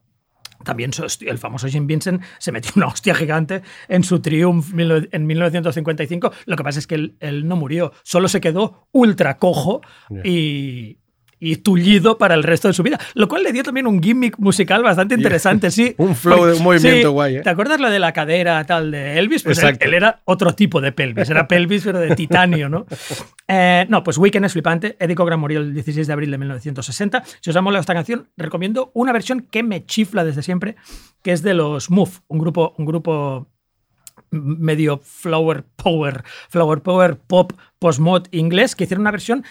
También el famoso Jim Vincent se metió una hostia gigante en su Triumph en 1955. Lo que pasa es que él, él no murió, solo se quedó ultra cojo y, y tullido para el resto de su vida. Lo cual le dio también un gimmick musical bastante interesante, sí. <laughs> Un flow Porque- de un movimiento sí, guay, ¿eh? ¿Te acuerdas lo de la cadera tal de Elvis? Pues él era otro tipo de pelvis, era pelvis pero de titanio, ¿no? <laughs> Eh, no, pues Weekend es flipante. Eddie Cochran murió el 16 de abril de 1960. Si os ha molado esta canción, recomiendo una versión que me chifla desde siempre, que es de los Move, un grupo, un grupo medio flower power, flower power pop post-mod inglés, que hicieron una versión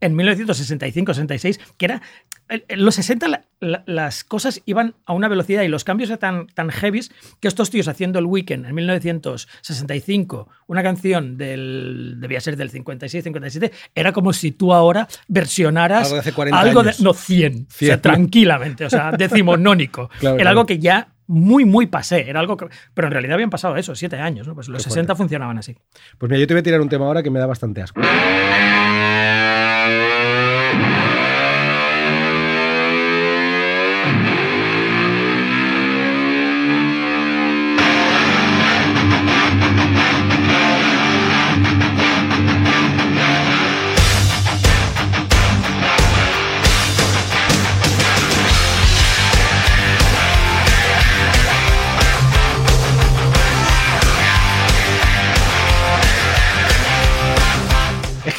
en 1965-66, que era... En los 60 la- la- las cosas iban a una velocidad y los cambios eran tan, tan heavies que estos tíos haciendo el Weekend en 1965, una canción del... debía ser del 56-57, era como si tú ahora versionaras Algo de hace 40 algo de... años. No, 100. O sea, 100. tranquilamente, o sea, <laughs> decimonónico. Claro, era claro. algo que ya muy, muy pasé. Era algo que, pero en realidad habían pasado eso, siete años. ¿no? Pues los Qué 60 funcionaban así. Pues mira, yo te voy a tirar un tema ahora que me da bastante asco.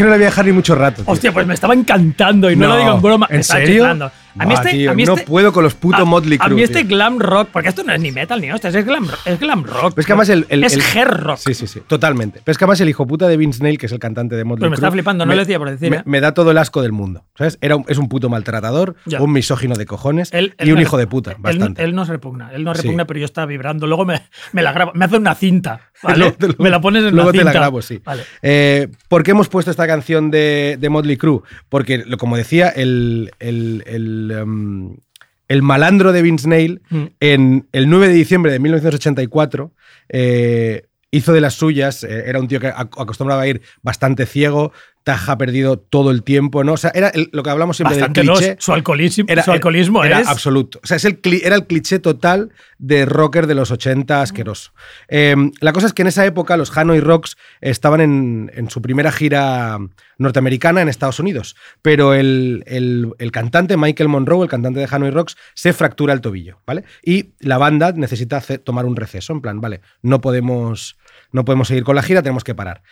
Que no le voy a dejar ni mucho rato. tío. Hostia, pues me estaba encantando y no, lo digo en broma. ¿En me serio? chiflando. A mí Buah, este, tío, a mí no este- puedo con los putos a- Motley A Crue, mí este glam rock, porque esto no es ni metal ni hostia, es glam, es glam rock. Es que además el, el- es el- hair rock. Sí, sí, sí, totalmente. Pero es que además el hijo puta de Vince Neil, que es el cantante de Motley Pues me Crue, está flipando, no lo decía por decir, Me, ¿eh? me da todo el asco del mundo. ¿Sabes? Era un- es un puto maltratador, Ya. un misógino de cojones Él- y él un me- hijo de puta, él- bastante. Él, nos repugna, él nos Sí. repugna, pero yo estaba vibrando. Luego me, me la grabo, me hace una cinta. <laughs> Luego me la pones en luego la te la grabo, sí. Vale. Eh, ¿Por qué hemos puesto esta canción de, de Motley Crue? Porque, como decía, el, el, el, em, el malandro de Vince Neil, Mm. en el 9 de diciembre de 1984, eh, hizo de las suyas. eh, era un tío que ac- acostumbraba a ir bastante ciego, Taja ha perdido todo el tiempo, ¿no? O sea, era el- lo que hablamos siempre Bastante del no, cliché. su alcoholismo, Era, su alcoholismo era es. absoluto. O sea, es el, era el cliché total de rocker de los 80 asqueroso. Eh, la cosa es que en esa época los Hanoi Rocks estaban en, en su primera gira norteamericana en Estados Unidos, pero el, el- el cantante Michael Monroe, el cantante de Hanoi Rocks, se fractura el tobillo, ¿vale? Y la banda necesita hacer- tomar un receso, en plan, vale, no podemos, no podemos seguir con la gira, tenemos que parar.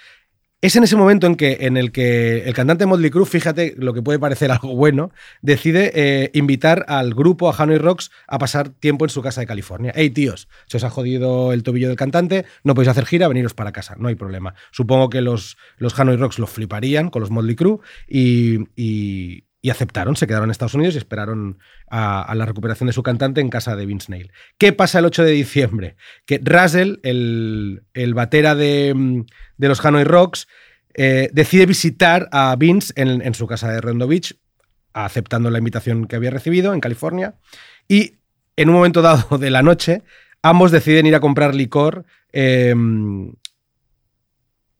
Es en ese momento en, que, en el que el cantante Motley Crue, fíjate lo que puede parecer <laughs> algo bueno, decide eh, invitar al grupo, a Hanoi Rocks, a pasar tiempo en su casa de California. Hey, tíos, se os ha jodido el tobillo del cantante, no podéis hacer gira, veniros para casa, no hay problema. Supongo que los, los Hanoi Rocks lo fliparían con los Motley Crue y, y- y aceptaron, se quedaron en Estados Unidos y esperaron a, la recuperación de su cantante en casa de Vince Neil. ¿Qué pasa el 8 de diciembre? Que Russell, el, el batera de, mm, de los Hanoi Rocks, eh, decide visitar a Vince en, en su casa de Redondo Beach, aceptando la invitación que había recibido en California. Y en un momento dado de la noche, ambos deciden ir a comprar licor eh,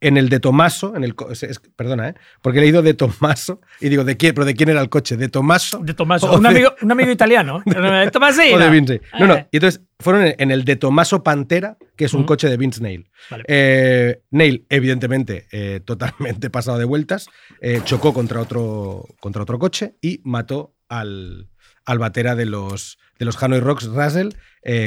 en el de Tomaso, en el es- perdona, ¿eh? porque he leído de Tomaso y digo, ¿de quién? ¿Pero de quién era el coche? ¿De Tomaso? De Tomaso, un de- amigo, un amigo italiano. <laughs> Tomasino. o de Vince. No, no. Eh. Y entonces fueron en- el de Tomaso Pantera, que es un coche de Vince Neil. Vale. Eh, Neil, evidentemente, eh, totalmente <laughs> pasado de vueltas, chocó contra otro, contra otro coche y mató al, al batera de los, de los Hanoi Rocks, Russell,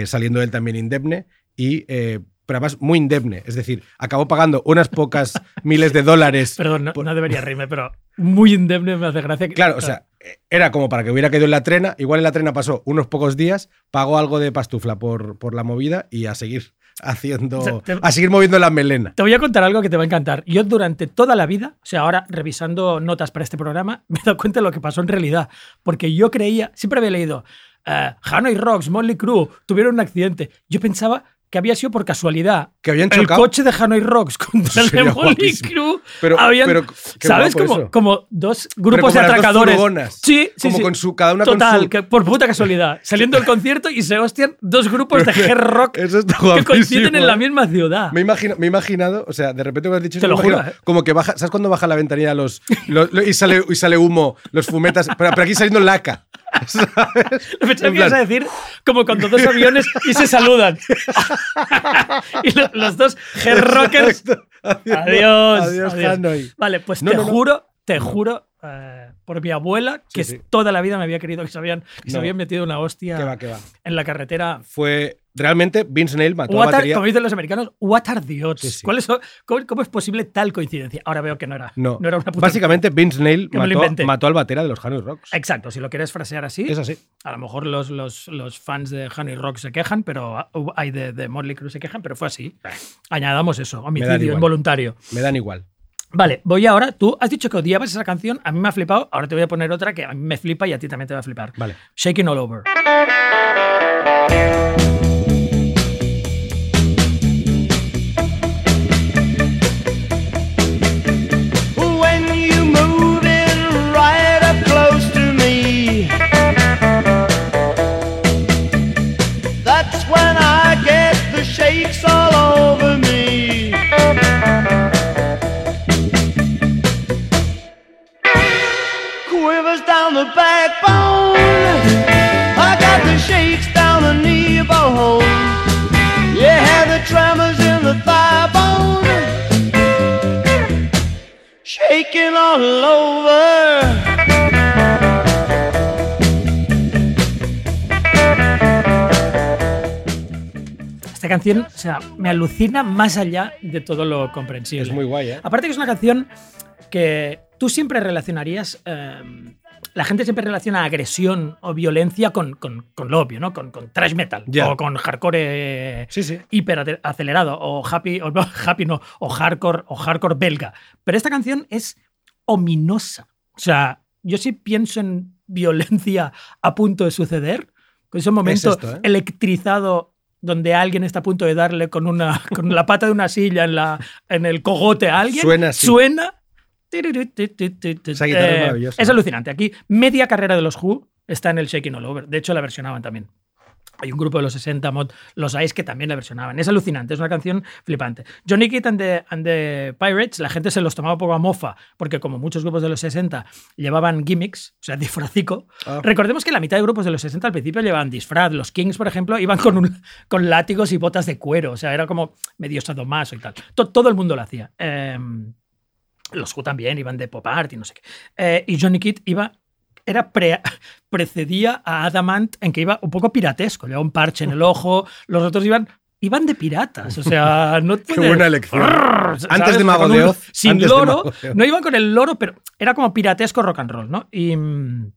saliendo él también indemne y. eh, pero además muy indemne, es decir, acabó pagando unas pocas <laughs> miles de dólares. Perdón, no, por- no debería reírme, pero muy indemne me hace gracia. que- Claro, o sea, era como para que hubiera caído en la trena. Igual en la trena pasó unos pocos días, pagó algo de pastufla por, por la movida y a seguir haciendo. O sea, te- a seguir moviendo la melena. Te voy a contar algo que te va a encantar. Yo durante toda la vida, o sea, ahora revisando notas para este programa, <laughs> me he dado cuenta de lo que pasó en realidad. Porque yo creía, siempre había leído, eh, Hanoi Rocks, Motley Crue, tuvieron un accidente. Yo pensaba que había sido por casualidad. Que habían El chocado. coche de Hanoi Rocks contra el de guapísimo. Crue. Pero- habían- pero ¿Sabes? Como, como dos grupos como de dos atracadores. furgonas. Sí, sí, Como sí. con su- cada una con Total, su- que por puta casualidad. <laughs> Saliendo del concierto y se hostian dos grupos de hard rock que coinciden en la misma ciudad. Me, imagino, me he imaginado, o sea, de repente me has dicho Te lo imagino juro, ¿eh? como que baja, ¿sabes cuando baja la ventanilla los, los- lo- y, sale, y sale humo, los fumetas? Pero, pero aquí saliendo laca. ¿Sabes? <laughs> Pensaba En que ibas a decir como cuando dos aviones y se saludan. <laughs> y lo- los dos hair rockers. Exacto. Adiós, Adiós. adiós. Vale, pues No, te no, no. juro, te juro eh, por mi abuela que Sí, sí. toda la vida me había querido que se habían, que se habían metido una hostia Que va, que va. en la carretera. Fue realmente Vince Neil mató a What are- batería. como dicen los americanos, what are the odds? Sí, sí. ¿Cuáles son- cómo, cómo es posible tal coincidencia? Ahora veo que no era. No, era una puta básicamente Vince Neil mató, mató al batera de los Hanoi Rocks. Exacto, si lo quieres frasear así, Es así. a lo mejor los, los, los fans de Honey Rock se quejan, pero hay de, de Motley Crue se quejan, pero fue así. Añadamos eso, homicidio involuntario. Me dan igual. Vale, voy ahora. Tú has dicho que odiabas esa canción, a mí me ha flipado, ahora te voy a poner otra que a mí me flipa y a ti también te va a flipar. Vale. Shaking All Over. All over. Esta canción, o sea, me alucina más allá de todo lo comprensible. Es muy guay, ¿eh? Aparte que es una canción que tú siempre relacionarías. eh, la gente siempre relaciona agresión o violencia con, con, con lo obvio, ¿no? Con, con thrash metal o con hardcore eh, Sí, sí. hiper acelerado o happy o no, <laughs> happy no o hardcore o hardcore belga. Pero esta canción es ominosa. O sea, yo sí pienso en violencia a punto de suceder, con ese momento esto, ¿eh? electrizado donde alguien está a punto de darle con una <laughs> con la pata de una silla en la en el cogote a alguien. Suena así. Suena. Esa guitarra es maravillosa. Es alucinante. Aquí media carrera de los Who está en el Shaking All Over. De hecho, la versionaban también. Hay un grupo de los 60 mod, los Ice, que también la versionaban. Es alucinante, es una canción flipante. Johnny Kidd and the, and the Pirates, la gente se los tomaba poco a mofa, porque como muchos grupos de los 60 llevaban gimmicks, o sea, <laughs> disfrazico. Ah. Recordemos que la mitad de grupos de los 60 al principio llevaban disfraz. Los Kings, por ejemplo, iban con, un- con látigos y botas de cuero, o sea, era como medio sadomaso y tal. To- todo el mundo lo hacía. Em, los Who también iban de pop art y no sé qué. Eh, y Johnny Kidd iba. Era pre- <laughs> precedía a Adamant en que iba un poco piratesco. Llevaba un parche en el ojo. Los otros iban. Iban de piratas, o sea, <laughs> no Qué puede- buena elección. Antes de Mago de Oz, Sin loro. No iban con el loro, pero era como piratesco rock and roll, ¿no? Y. mm,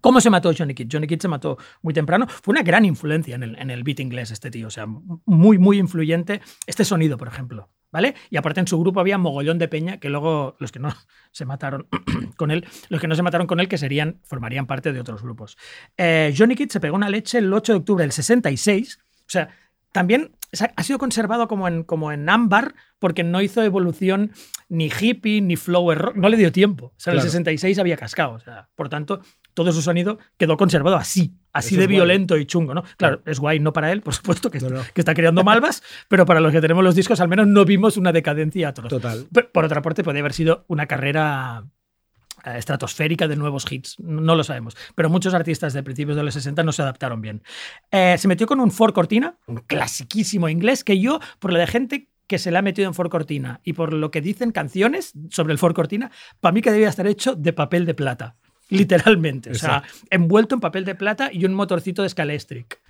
¿Cómo se mató Johnny Kidd? Johnny Kidd se mató muy temprano. Fue una gran influencia en el, en el beat inglés este tío. O sea, muy, muy influyente. Este sonido, por ejemplo. ¿Vale? Y aparte en su grupo había mogollón de peña que luego los que no <laughs> se mataron <clears throat> con él, los que no se mataron con él, que serían, formarían parte de otros grupos. Eh, Johnny Kidd se pegó una leche el 8 de octubre del 66. O sea, también ha- sido conservado como en, como en ámbar porque no hizo evolución ni hippie ni flower rock. No le dio tiempo. O sea, en el Claro. 66 había cascado. O sea, por tanto, todo su sonido quedó conservado así, así Eso de guay. violento y chungo, ¿no? Claro, es guay, no para él, por supuesto, que, No, no. que está creando malvas, <laughs> pero para los que tenemos los discos, al menos no vimos una decadencia atroz. Total. Pero, Por otra parte, podría haber sido una carrera estratosférica de nuevos hits, no lo sabemos. Pero muchos artistas de principios de los 60 no se adaptaron bien. Eh, se metió con un Ford Cortina, un clasiquísimo inglés, que yo, por la de gente que se le ha metido en Ford Cortina y por lo que dicen canciones sobre el Ford Cortina, para mí que debía estar hecho de papel de plata. Literalmente. O sea, envuelto en papel de plata y un motorcito de Scalestric.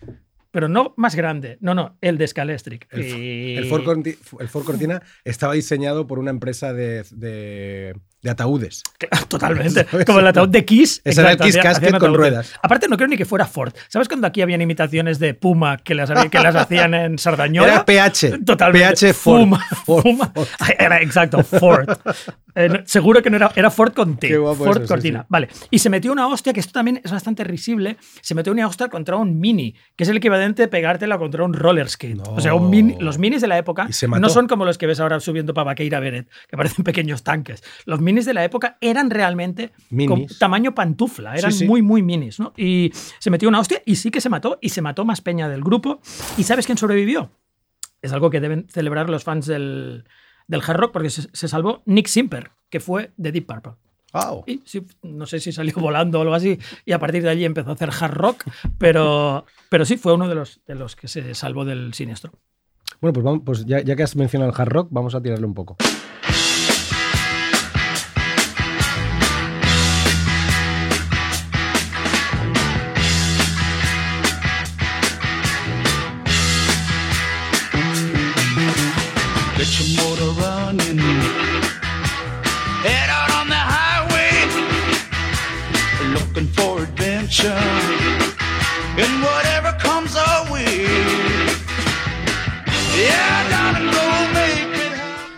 Pero no más grande. No, no, el de Scalestric. El, Y- el Ford Corti- el Ford Cortina estaba diseñado por una empresa de, de- de ataúdes. <laughs> Totalmente. ¿Sabes? Como el ataúd de Kiss. Ese era el Kiss hacían- Casket hacían con ruedas. Aparte, no creo ni que fuera Ford. ¿Sabes cuando aquí habían imitaciones de Puma que las, que las hacían en Sardañola? Era PH. Totalmente. PH Ford. Fuma, Ford, Fuma. Ford. <laughs> Era exacto, Ford. Eh, seguro que no era, era Ford con T. Qué guapo Ford eso, Cortina. sí. Vale. Y se metió una hostia, que esto también es bastante risible. Se metió una hostia contra un mini, que es el equivalente de pegártela contra un roller skate. No. O sea, un mini, los minis de la época no son como los que ves ahora subiendo para Vaqueira Beret, que parecen pequeños tanques. Los minis de la época eran realmente con tamaño pantufla, eran sí. muy, muy minis, ¿no? Y se metió una hostia y sí que se mató, y se mató más peña del grupo. ¿Y sabes quién sobrevivió? Es algo que deben celebrar los fans del, del hard rock, porque se, se salvó Nick Simper, que fue de Deep Purple. Wow. Y sí, no sé si salió <laughs> volando o algo así, y a partir de allí empezó a hacer hard rock, pero, pero sí, fue uno de los, de los que se salvó del siniestro. Bueno, pues, vamos, pues ya, ya que has mencionado el hard rock, vamos a tirarle un poco.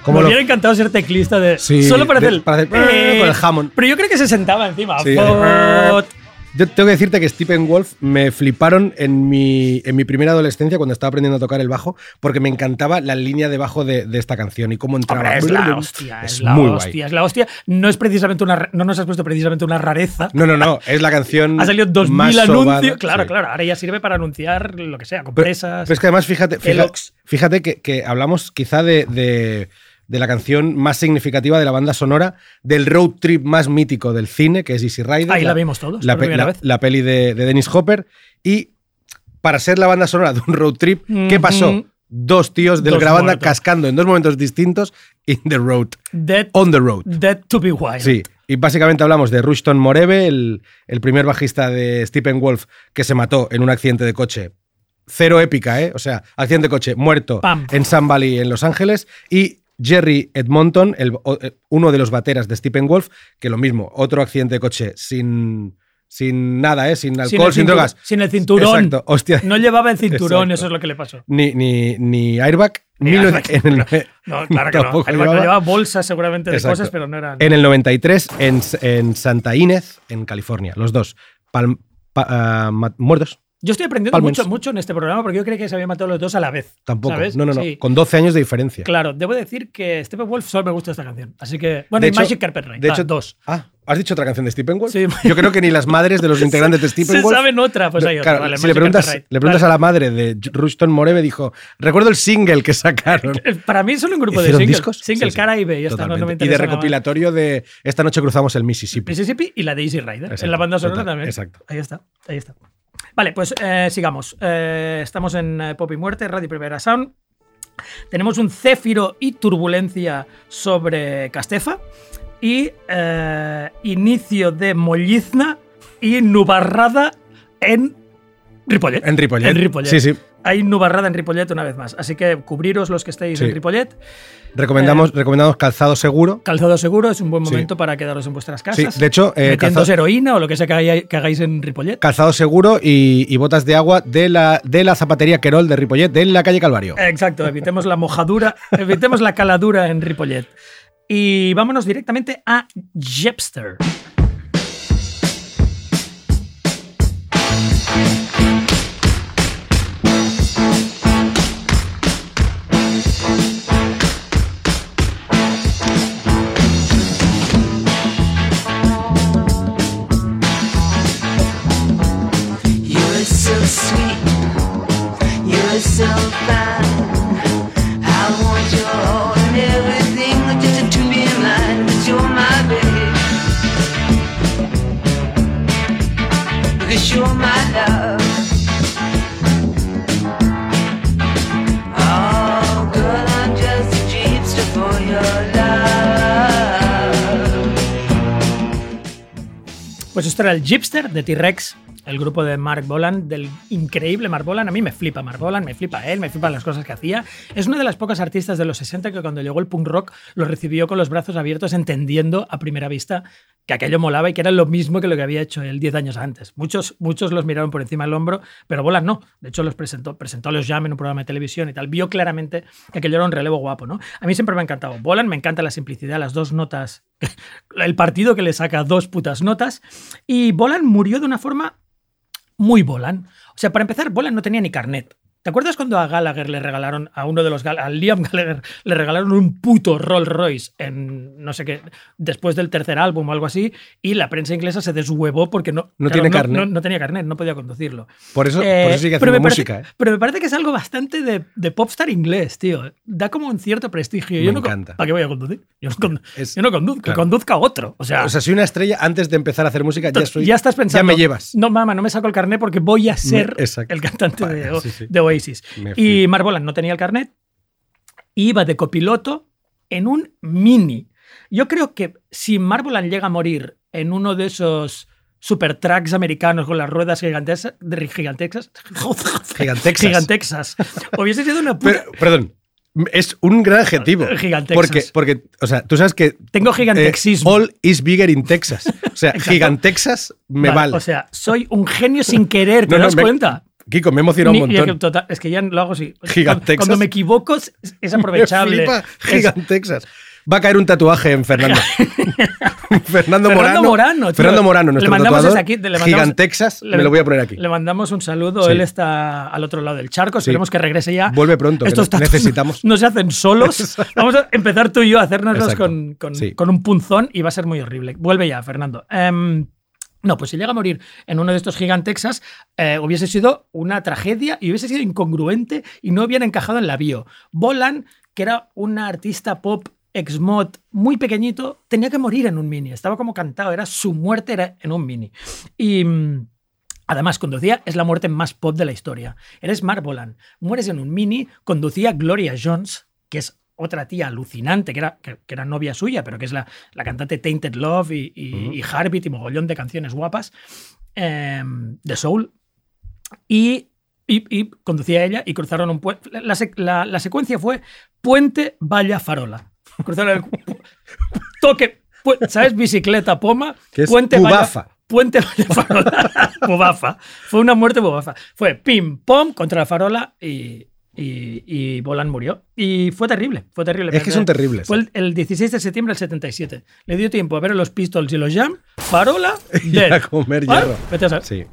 Como Me lo- hubiera encantado ser teclista de. Sí, solo para de- hacer para hacer- con el Hammond. Pero yo creo que se sentaba encima. Sí. Yo tengo que decirte que Stephen Wolf me fliparon en mi, en mi primera adolescencia cuando estaba aprendiendo a tocar el bajo, porque me encantaba la línea de bajo de, de esta canción y cómo entraba. Hombre, es la hostia, es, la muy hostia, guay. es la hostia. No es precisamente una. No nos has puesto precisamente una rareza. No, no, no, es la canción. Ha salido 2000 más anuncios. sobada, claro, sí. claro. Ahora ya sirve para anunciar lo que sea, Pero, compresas. pero es que además, fíjate, fíjate, que, que hablamos quizá de, de- de la canción más significativa de la banda sonora del road trip más mítico del cine, que es Easy Rider. Ahí la vimos todos, La, por primera la- vez. la peli de, de Dennis Hopper. Y para ser la banda sonora de un road trip, ¿qué pasó? Dos tíos del Dos grabanda muertos. cascando en dos momentos distintos in the road. Dead, On the road. dead to be wild. Sí, y básicamente hablamos de Rushton Moreve, el, el primer bajista de Stephen Wolf que se mató en un accidente de coche. Cero épica, ¿eh? O sea, accidente de coche, muerto Pam. en Sun Valley, en Los Ángeles. Y Jerry Edmonton, el- eh, uno de los bateras de Stephen Wolf, que lo mismo, otro accidente de coche sin, sin nada, ¿eh? sin alcohol, sin, drogas. Sin el cinturón. Exacto, hostia. No llevaba el cinturón, Exacto. eso es lo que le pasó. Ni, ni, ni airbag. Ni mil- airbag, en el- No, claro que no. llevaba. bolsas seguramente de Exacto. cosas, pero no eran. En el 93, en, en Santa Inés, en California. Los dos. Palm- pa- ma- muertos. Yo estoy aprendiendo Palmens. mucho, mucho en este programa porque yo creía que se habían matado los dos a la vez. Tampoco. ¿sabes? No, no, no. Sí. Con 12 años de diferencia. Claro, debo decir que Stephen Wolf solo me gusta esta canción. Así que. Bueno, De y hecho- Magic Carpet Ride. de Ah, hecho- dos. Ah, ¿has dicho otra canción de Stephen Wolf? Sí. Yo creo que ni las madres de los <laughs> integrantes de Stephen Se Wolf. saben otra, pues hay otra. Claro, Vale, si Magic le preguntas, le preguntas a la madre de Ruston Moreve, dijo: Recuerdo el single que sacaron. <laughs> Para mí es solo un grupo de ¿Hicieron singles. discos? Single Sí. Caribe, ya está. No, me y de recopilatorio de Esta noche cruzamos el Mississippi. Mississippi y la de Easy Rider. En la banda sonora también. exacto. Ahí está, ahí está. Vale, pues eh, sigamos. Eh, estamos en eh, Pop y Muerte, Radio Primera Sound. Tenemos un céfiro y turbulencia sobre Castefa. Y eh, inicio de Mollizna y nubarrada en Ripollet. En Ripollet. En Ripollet. Sí, sí. Hay nubarrada en Ripollet una vez más. Así que cubriros los que estéis Sí. en Ripollet. Recomendamos, Eh, recomendamos calzado seguro. Calzado seguro es un buen Sí. momento para quedaros en vuestras Sí, casas. de hecho, eh, calzado- heroína o lo que sea que, hagáis en Ripollet. Calzado seguro y, y botas de agua de la, de la zapatería Querol de Ripollet de la calle Calvario. Exacto, evitemos la mojadura, <laughs> evitemos la caladura en Ripollet. Y vámonos directamente a Jepster. Pues esto era el Gypster de T-Rex, el grupo de Mark Bolan, del increíble Mark Bolan. A mí me flipa Mark Bolan, me flipa él, me flipan las cosas que hacía. Es una de las pocas artistas de los 60 que cuando llegó el punk rock lo recibió con los brazos abiertos, entendiendo a primera vista que aquello molaba y que era lo mismo que lo que había hecho él 10 años antes. Muchos, muchos los miraron por encima del hombro, pero Bolan no. De hecho, los presentó, presentó a los Jam en un programa de televisión y tal. Vio claramente que aquello era un relevo guapo, ¿no? A mí siempre me ha encantado. Bolan me encanta la simplicidad, las dos notas, <laughs> el partido que le saca dos putas notas. Y Bolan murió de una forma muy Bolan. O sea, para empezar, Bolan no tenía ni carnet. ¿Te acuerdas cuando a Gallagher le regalaron, a uno de los, a Liam <laughs> Gallagher le regalaron un puto Rolls Royce en, no sé qué, después del tercer álbum o algo así, y la prensa inglesa se deshuevó porque no, No tiene carnet. No, no tenía carnet, no podía conducirlo. Por eso, Eh, por eso sigue pero haciendo parece- música. ¿eh? Pero me parece que es algo bastante de, de popstar inglés, tío. Da como un cierto prestigio. Me Yo encanta. ¿Para qué voy a conducir? Yo no, Es- yo conduzco, claro. que conduzca otro. O sea, O sea, soy una estrella antes de empezar a hacer música. Ya, soy, ya estás pensando. Ya me llevas. No, mamá, no me saco el carnet porque voy a ser el cantante de, sí, sí. de Oasis. Me Y flipa. Mark Bolan no tenía el carnet. Iba de copiloto en un mini. Yo creo que si Mark Bolan llega a morir en uno de esos super tracks americanos con las ruedas gigantescas, gigantescas, <laughs> Gigantexas. gigantexas, hubiese sido una puta. Pero, perdón. Es un gran adjetivo. Gigantexas. Porque, porque, o sea, tú sabes que. Tengo gigantexismo. eh, all is bigger in Texas. O sea, <laughs> gigantexas me vale. O sea, soy un genio sin querer, ¿te No, no, das me- cuenta? Kiko, me emociona un que, montón. total- es que ya lo hago así. Gigantexas. Cuando me equivoco es, es <laughs> Me aprovechable. flipa Gigantexas. Va a caer un tatuaje en Fernando. <laughs> <laughs> Fernando, Fernando Morano. Morano, tío. Fernando Morano, Le nuestro mandamos tatuador. aquí, le mandamos- Gigantexas, le- me lo voy a poner aquí. Le mandamos un saludo. Sí. Él está al otro lado del charco. Sí. Esperemos que regrese ya. Vuelve pronto, que Estos tatuajes necesitamos. No se hacen solos. Vamos a empezar tú y yo a Exacto. con, con- Sí. con un punzón y va a ser muy horrible. Vuelve ya, Fernando. Em, no, pues si llega a morir en uno de estos gigantexas, eh, hubiese sido una tragedia y hubiese sido incongruente y no hubiera encajado en la bio. Bolan, que era una artista pop ex-mod muy pequeñito, tenía que morir en un mini. Estaba como cantado, era su muerte era en un mini. Y. mm, Además, conducía es la muerte más pop de la historia. Eres Mark Bolan, mueres en un mini, conducía Gloria Jones, que es otra tía alucinante, que era, que, que era novia suya, pero que es la, la cantante Tainted Love y, y, y Heartbeat y mogollón de canciones guapas, em, de Soul. Y Y, conducía ella y cruzaron un puente. La, la- la secuencia fue Puente Valla Farola. Cruzaron el toque, pu- ¿sabes? Bicicleta, poma, Que es Puente Pubafa. Valla. Puente Valla Farola. <laughs> Fue una muerte Pubafa. Fue pim, pom contra la farola y. Y, y Bolan murió. Y fue terrible, fue terrible. Es que son terribles. Fue el, el 16 de septiembre del 77. Le dio tiempo a ver los Pistols y los Jam, Farola, <laughs> Y a comer Ah, hierro. vete a saber. Sí.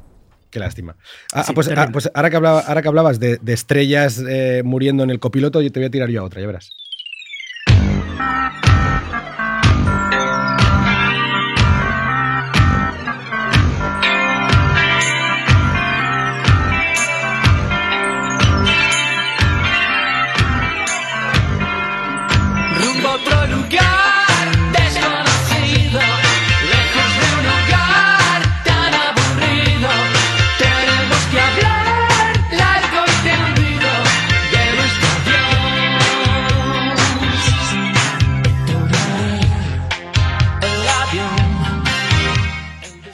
Qué lástima. Ah, Sí, pues, ah, pues ahora, que hablaba- ahora que hablabas de, de estrellas eh, muriendo en el copiloto, yo te voy a tirar yo a otra, ya verás.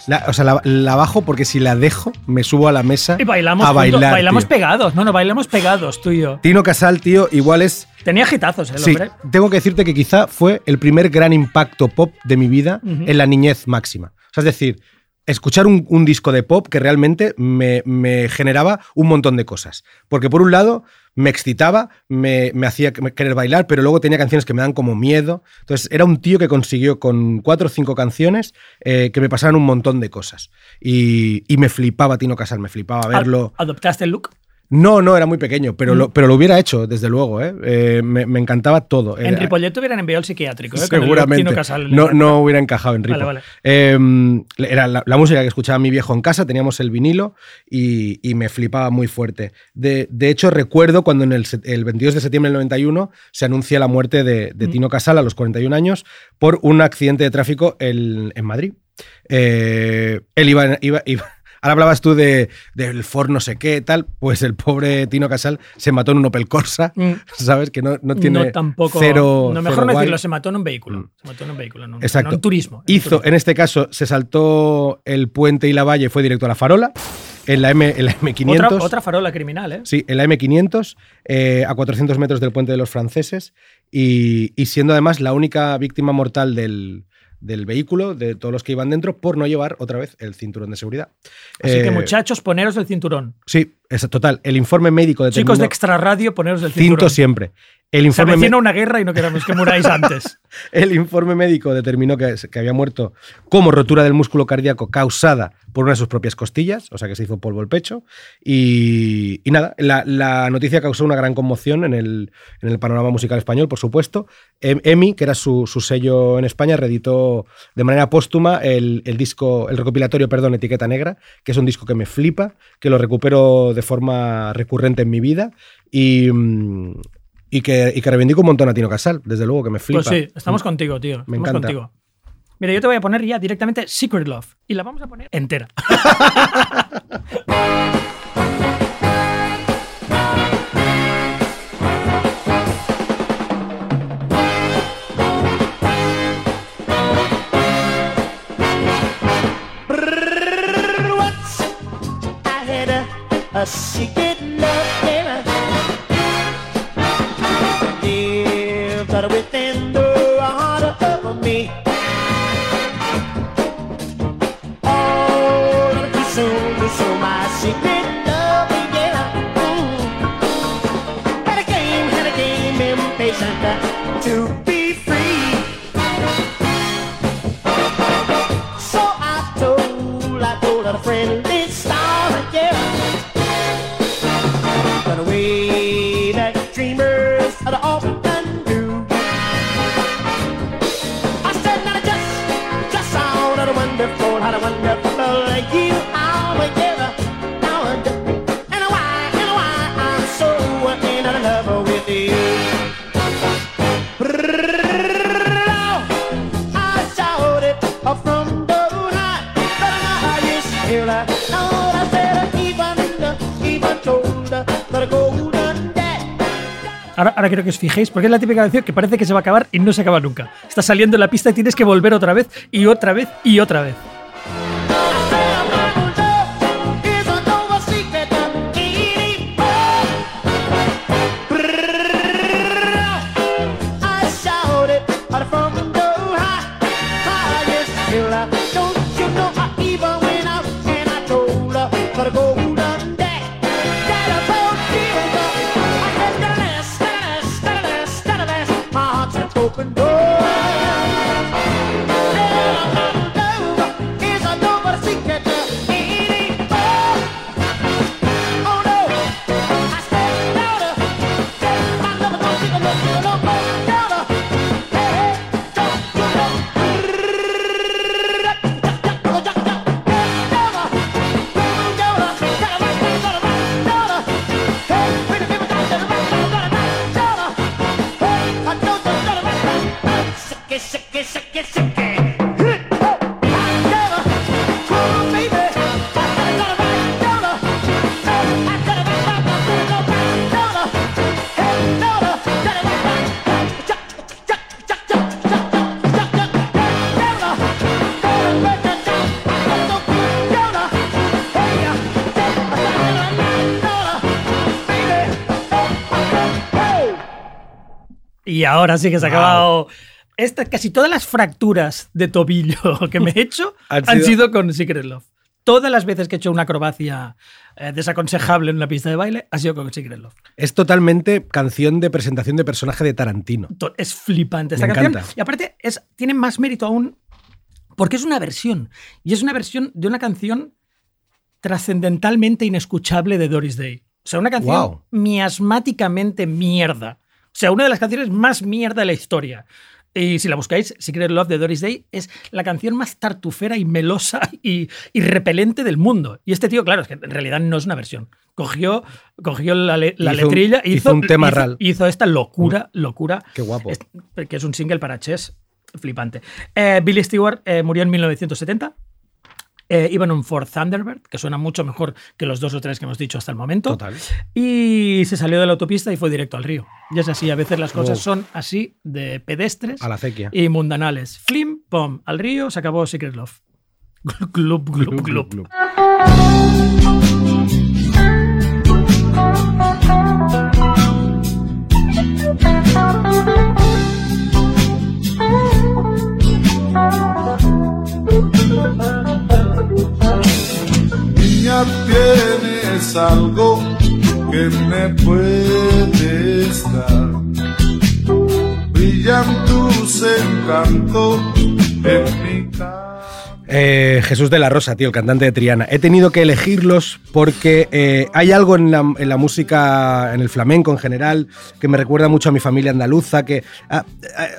La- o sea, la, la bajo porque si la dejo, me subo a la mesa Y bailamos, a bailar. bailamos tío. pegados. No, no, bailamos pegados, tú y yo. Tino Casal, tío, igual es. Tenía gitazos el Sí, hombre. tengo que decirte que quizá fue el primer gran impacto pop de mi vida en la niñez máxima. O sea, es decir, escuchar un, un disco de pop que realmente me, me generaba un montón de cosas. Porque por un lado me excitaba, me, me hacía que- querer bailar, pero luego tenía canciones que me dan como miedo. Entonces era un tío que consiguió con cuatro o cinco canciones eh, que me pasaran un montón de cosas. Y, y me flipaba Tino Casal, me flipaba verlo. Ad- ¿Adoptaste el look? No, no, era muy pequeño, pero, Mm. lo, pero lo hubiera hecho, desde luego. ¿eh? Eh, me, me encantaba todo. En Ripollet te hubieran enviado el psiquiátrico. ¿eh? Seguramente. Tino Casal. No, no hubiera encajado en Ripo. Vale, vale. Eh, era la, la música que escuchaba mi viejo en casa, teníamos el vinilo y, y me flipaba muy fuerte. De, de hecho, recuerdo cuando en el, el 22 de septiembre del 91 se anuncia la muerte de, de Mm. Tino Casal a los 41 años por un accidente de tráfico en, en Madrid. Eh, él iba, iba, iba- Ahora hablabas tú de, del Ford no sé qué, tal. Pues el pobre Tino Casal se mató en un Opel Corsa, Mm. ¿sabes? Que no, no tiene no, tampoco. cero. no, cero mejor no decirlo, se mató en un vehículo. Se mató en un vehículo, no, Exacto. en turismo. en Hizo, turismo. en este caso, se saltó el puente y la valle y fue directo a la farola. En la, M, en la M500. Otra, otra farola criminal, ¿eh? Sí, en la M500, eh, a 400 metros del puente de los franceses, y, y siendo además la única víctima mortal del, del vehículo, de todos los que iban dentro, por no llevar otra vez el cinturón de seguridad. Así que, Eh, muchachos, poneros el cinturón. Sí, es total. El informe médico Chicos determinó. de extra radio, poneros el cinturón. Cinto siempre. El Se informe, avecina me- una guerra y no queremos que muráis antes. <laughs> el informe médico determinó que, que había muerto como rotura del músculo cardíaco causada por una de sus propias costillas, o sea que se hizo polvo el pecho. Y, y nada, la, la noticia causó una gran conmoción en el, en el panorama musical español, por supuesto. Em- EMI, que era su, su sello en España, reeditó de manera póstuma el, el disco, el recopilatorio, perdón, Etiqueta Negra, que es un disco que me flipa, que lo recupero de forma recurrente en mi vida y, mm, y, que, y que reivindico un montón a Tino Casal, desde luego que me flipa. Pues sí, estamos contigo, tío. Me estamos encanta. contigo. Mira, yo te voy a poner ya directamente Secret Love. Y la vamos a poner entera. Once I had a, a secret quiero que os fijéis, porque es la típica canción que parece que se va a acabar y no se acaba nunca. Estás saliendo en la pista y tienes que volver otra vez y otra vez y otra vez. Y ahora sí que se ha Wow. acabado. Esta, casi todas las fracturas de tobillo <laughs> que me he hecho <laughs> Han han, sido- con Secret Love. Todas las veces que he hecho una acrobacia eh, desaconsejable en una pista de baile ha sido con Secret Love. Es totalmente canción de presentación de personaje de Tarantino. Es flipante esta Me canción. encanta. Y aparte es, tiene más mérito aún porque es una versión. Y es una versión de una canción trascendentalmente inescuchable de Doris Day. O sea, una canción miasmáticamente mierda. O sea, una de las canciones más mierda de la historia. Y si la buscáis, Secret Love de Doris Day es la canción más tartufera y melosa y, y repelente del mundo. Y este tío, claro, es que en realidad no es una versión. Cogió, cogió la, le- la Hizo un- letrilla e hizo un tema hizo- ral. hizo esta locura, locura Qué guapo. es- que es un single para Chess flipante. Eh, Billy Stewart eh, murió en 1970. Eh, iba en un Ford Thunderbird, que suena mucho mejor que los dos o tres que hemos dicho hasta el momento. Total. Y se salió de la autopista y fue directo al río. Y es así, a veces las cosas Wow. son así de pedestres A la acequia. y mundanales. Flim, pom, al río, se acabó Secret Love. Glub, glub, glub. Tienes algo que me puedes dar. Brillan tus encantos en mi cara. Eh, Jesús de la Rosa, tío, el cantante de Triana. He tenido que elegirlos porque eh, hay algo en la, en la música, en el flamenco en general, que me recuerda mucho a mi familia andaluza. Que a- a-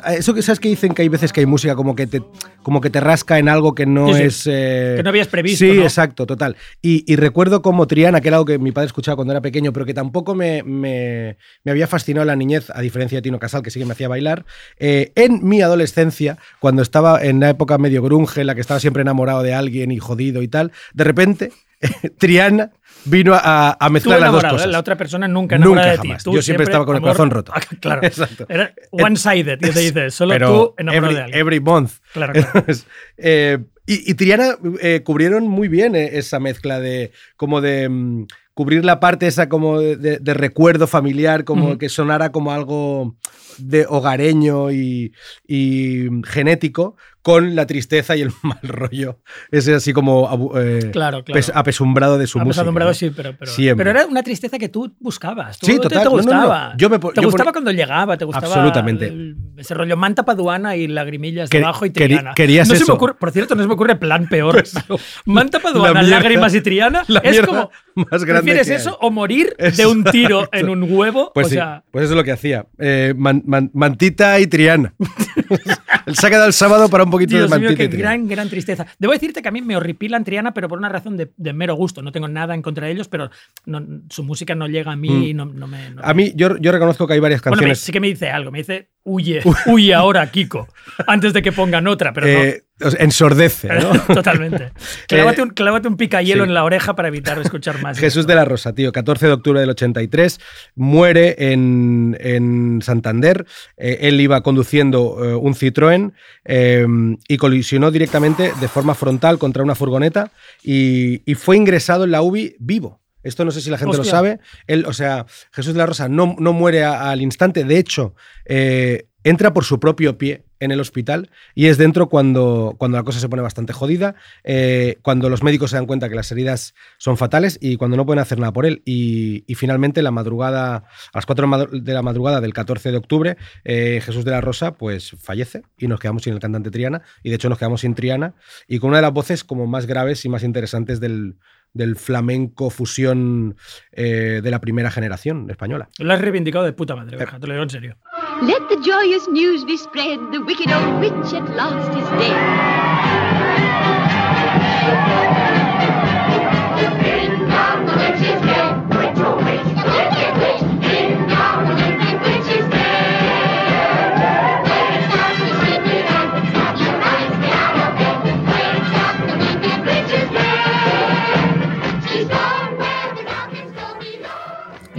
a eso que sabes que dicen que hay veces que hay música como que te, como que te rasca en algo que no Sí, sí. es. eh, Que no habías previsto, Sí, ¿no? exacto, total. Y, y recuerdo como Triana, que era algo que mi padre escuchaba cuando era pequeño, pero que tampoco me, me- me había fascinado en la niñez, a diferencia de Tino Casal, que sí que me hacía bailar. En mi adolescencia, cuando estaba en la época medio grunge, en la que estaba siempre enamorado de alguien y jodido y tal, de repente <laughs> Triana vino a, a mezclar las dos ¿eh? cosas. La otra persona nunca enamorada Nunca de ti. jamás. Tú Yo siempre estaba con el amor- corazón roto. Ah, claro. Exacto. Era one-sided, y se dice. Solo Pero tú enamorado every, de alguien. every month. Claro, <laughs> claro. Entonces, eh, y, y Triana eh, cubrieron muy bien eh, esa mezcla de como de mm, cubrir la parte esa como de, de- de recuerdo familiar, como que sonara como algo de hogareño y, y genético con la tristeza y el <laughs> mal rollo. Ese así como eh, Claro, claro. pes- apesumbrado de su música. Apesadumbrado, ¿no? sí, pero, pero, pero era una tristeza que tú buscabas. Tú- Sí, total. Te, No, no, no. gustaba. Yo me te yo gustaba por- cuando llegaba, te gustaba Absolutamente. el- ese rollo manta paduana y lagrimillas Quer- debajo y triana. querías no se me eso. ocurre, por cierto, no se me ocurre plan peor. <laughs> manta La paduana, mierda- lágrimas y triana. la es como. más grande ¿Prefieres que hay. eso o morir de un tiro en un huevo? Pues o sí, sea, pues eso es lo que hacía. Eh, man- man- mantita y Triana. <laughs> <laughs> Se ha quedado el sábado para un poquito Dios de mío, mantita qué y Triana. gran, gran tristeza. Debo decirte que a mí me horripilan Triana, pero por una razón de, de mero gusto. No tengo nada en contra de ellos, pero no- su música no llega a mí Mm. y no, no me. no A mí, yo, yo reconozco que hay varias Bueno, me- canciones. sí que me dice algo, me dice, huye, huye ahora, Kiko, antes de que pongan otra, pero eh, o sea, ensordece, no. ¿no? <laughs> Totalmente. <laughs> Clávate, Eh, un, clávate un sí. en la oreja para evitar escuchar más. <laughs> Jesús de la Rosa, tío, 14 de octubre del 83, muere en, en Santander. Eh, él iba conduciendo eh, un Citroën eh, y colisionó directamente de forma frontal contra una furgoneta y, y fue ingresado en la UBI vivo. Esto no sé si la gente Hostia. lo sabe. Él, o sea, Jesús de la Rosa no, no muere a- al instante. De hecho, eh, entra por su propio pie en el hospital y es dentro cuando, cuando la cosa se pone bastante jodida, eh, cuando los médicos se dan cuenta que las heridas son fatales y cuando no pueden hacer nada por él. Y, y finalmente, la madrugada, a las 4 de madru- de la madrugada del 14 de octubre, eh, Jesús de la Rosa pues fallece y nos quedamos sin el cantante Triana. Y de hecho nos quedamos sin Triana y con una de las voces como más graves y más interesantes del, del flamenco fusión eh, de la primera generación española. Lo has reivindicado de puta madre, Benja, te lo digo en serio. Let the joyous news be spread, the wicked old witch at last is dead.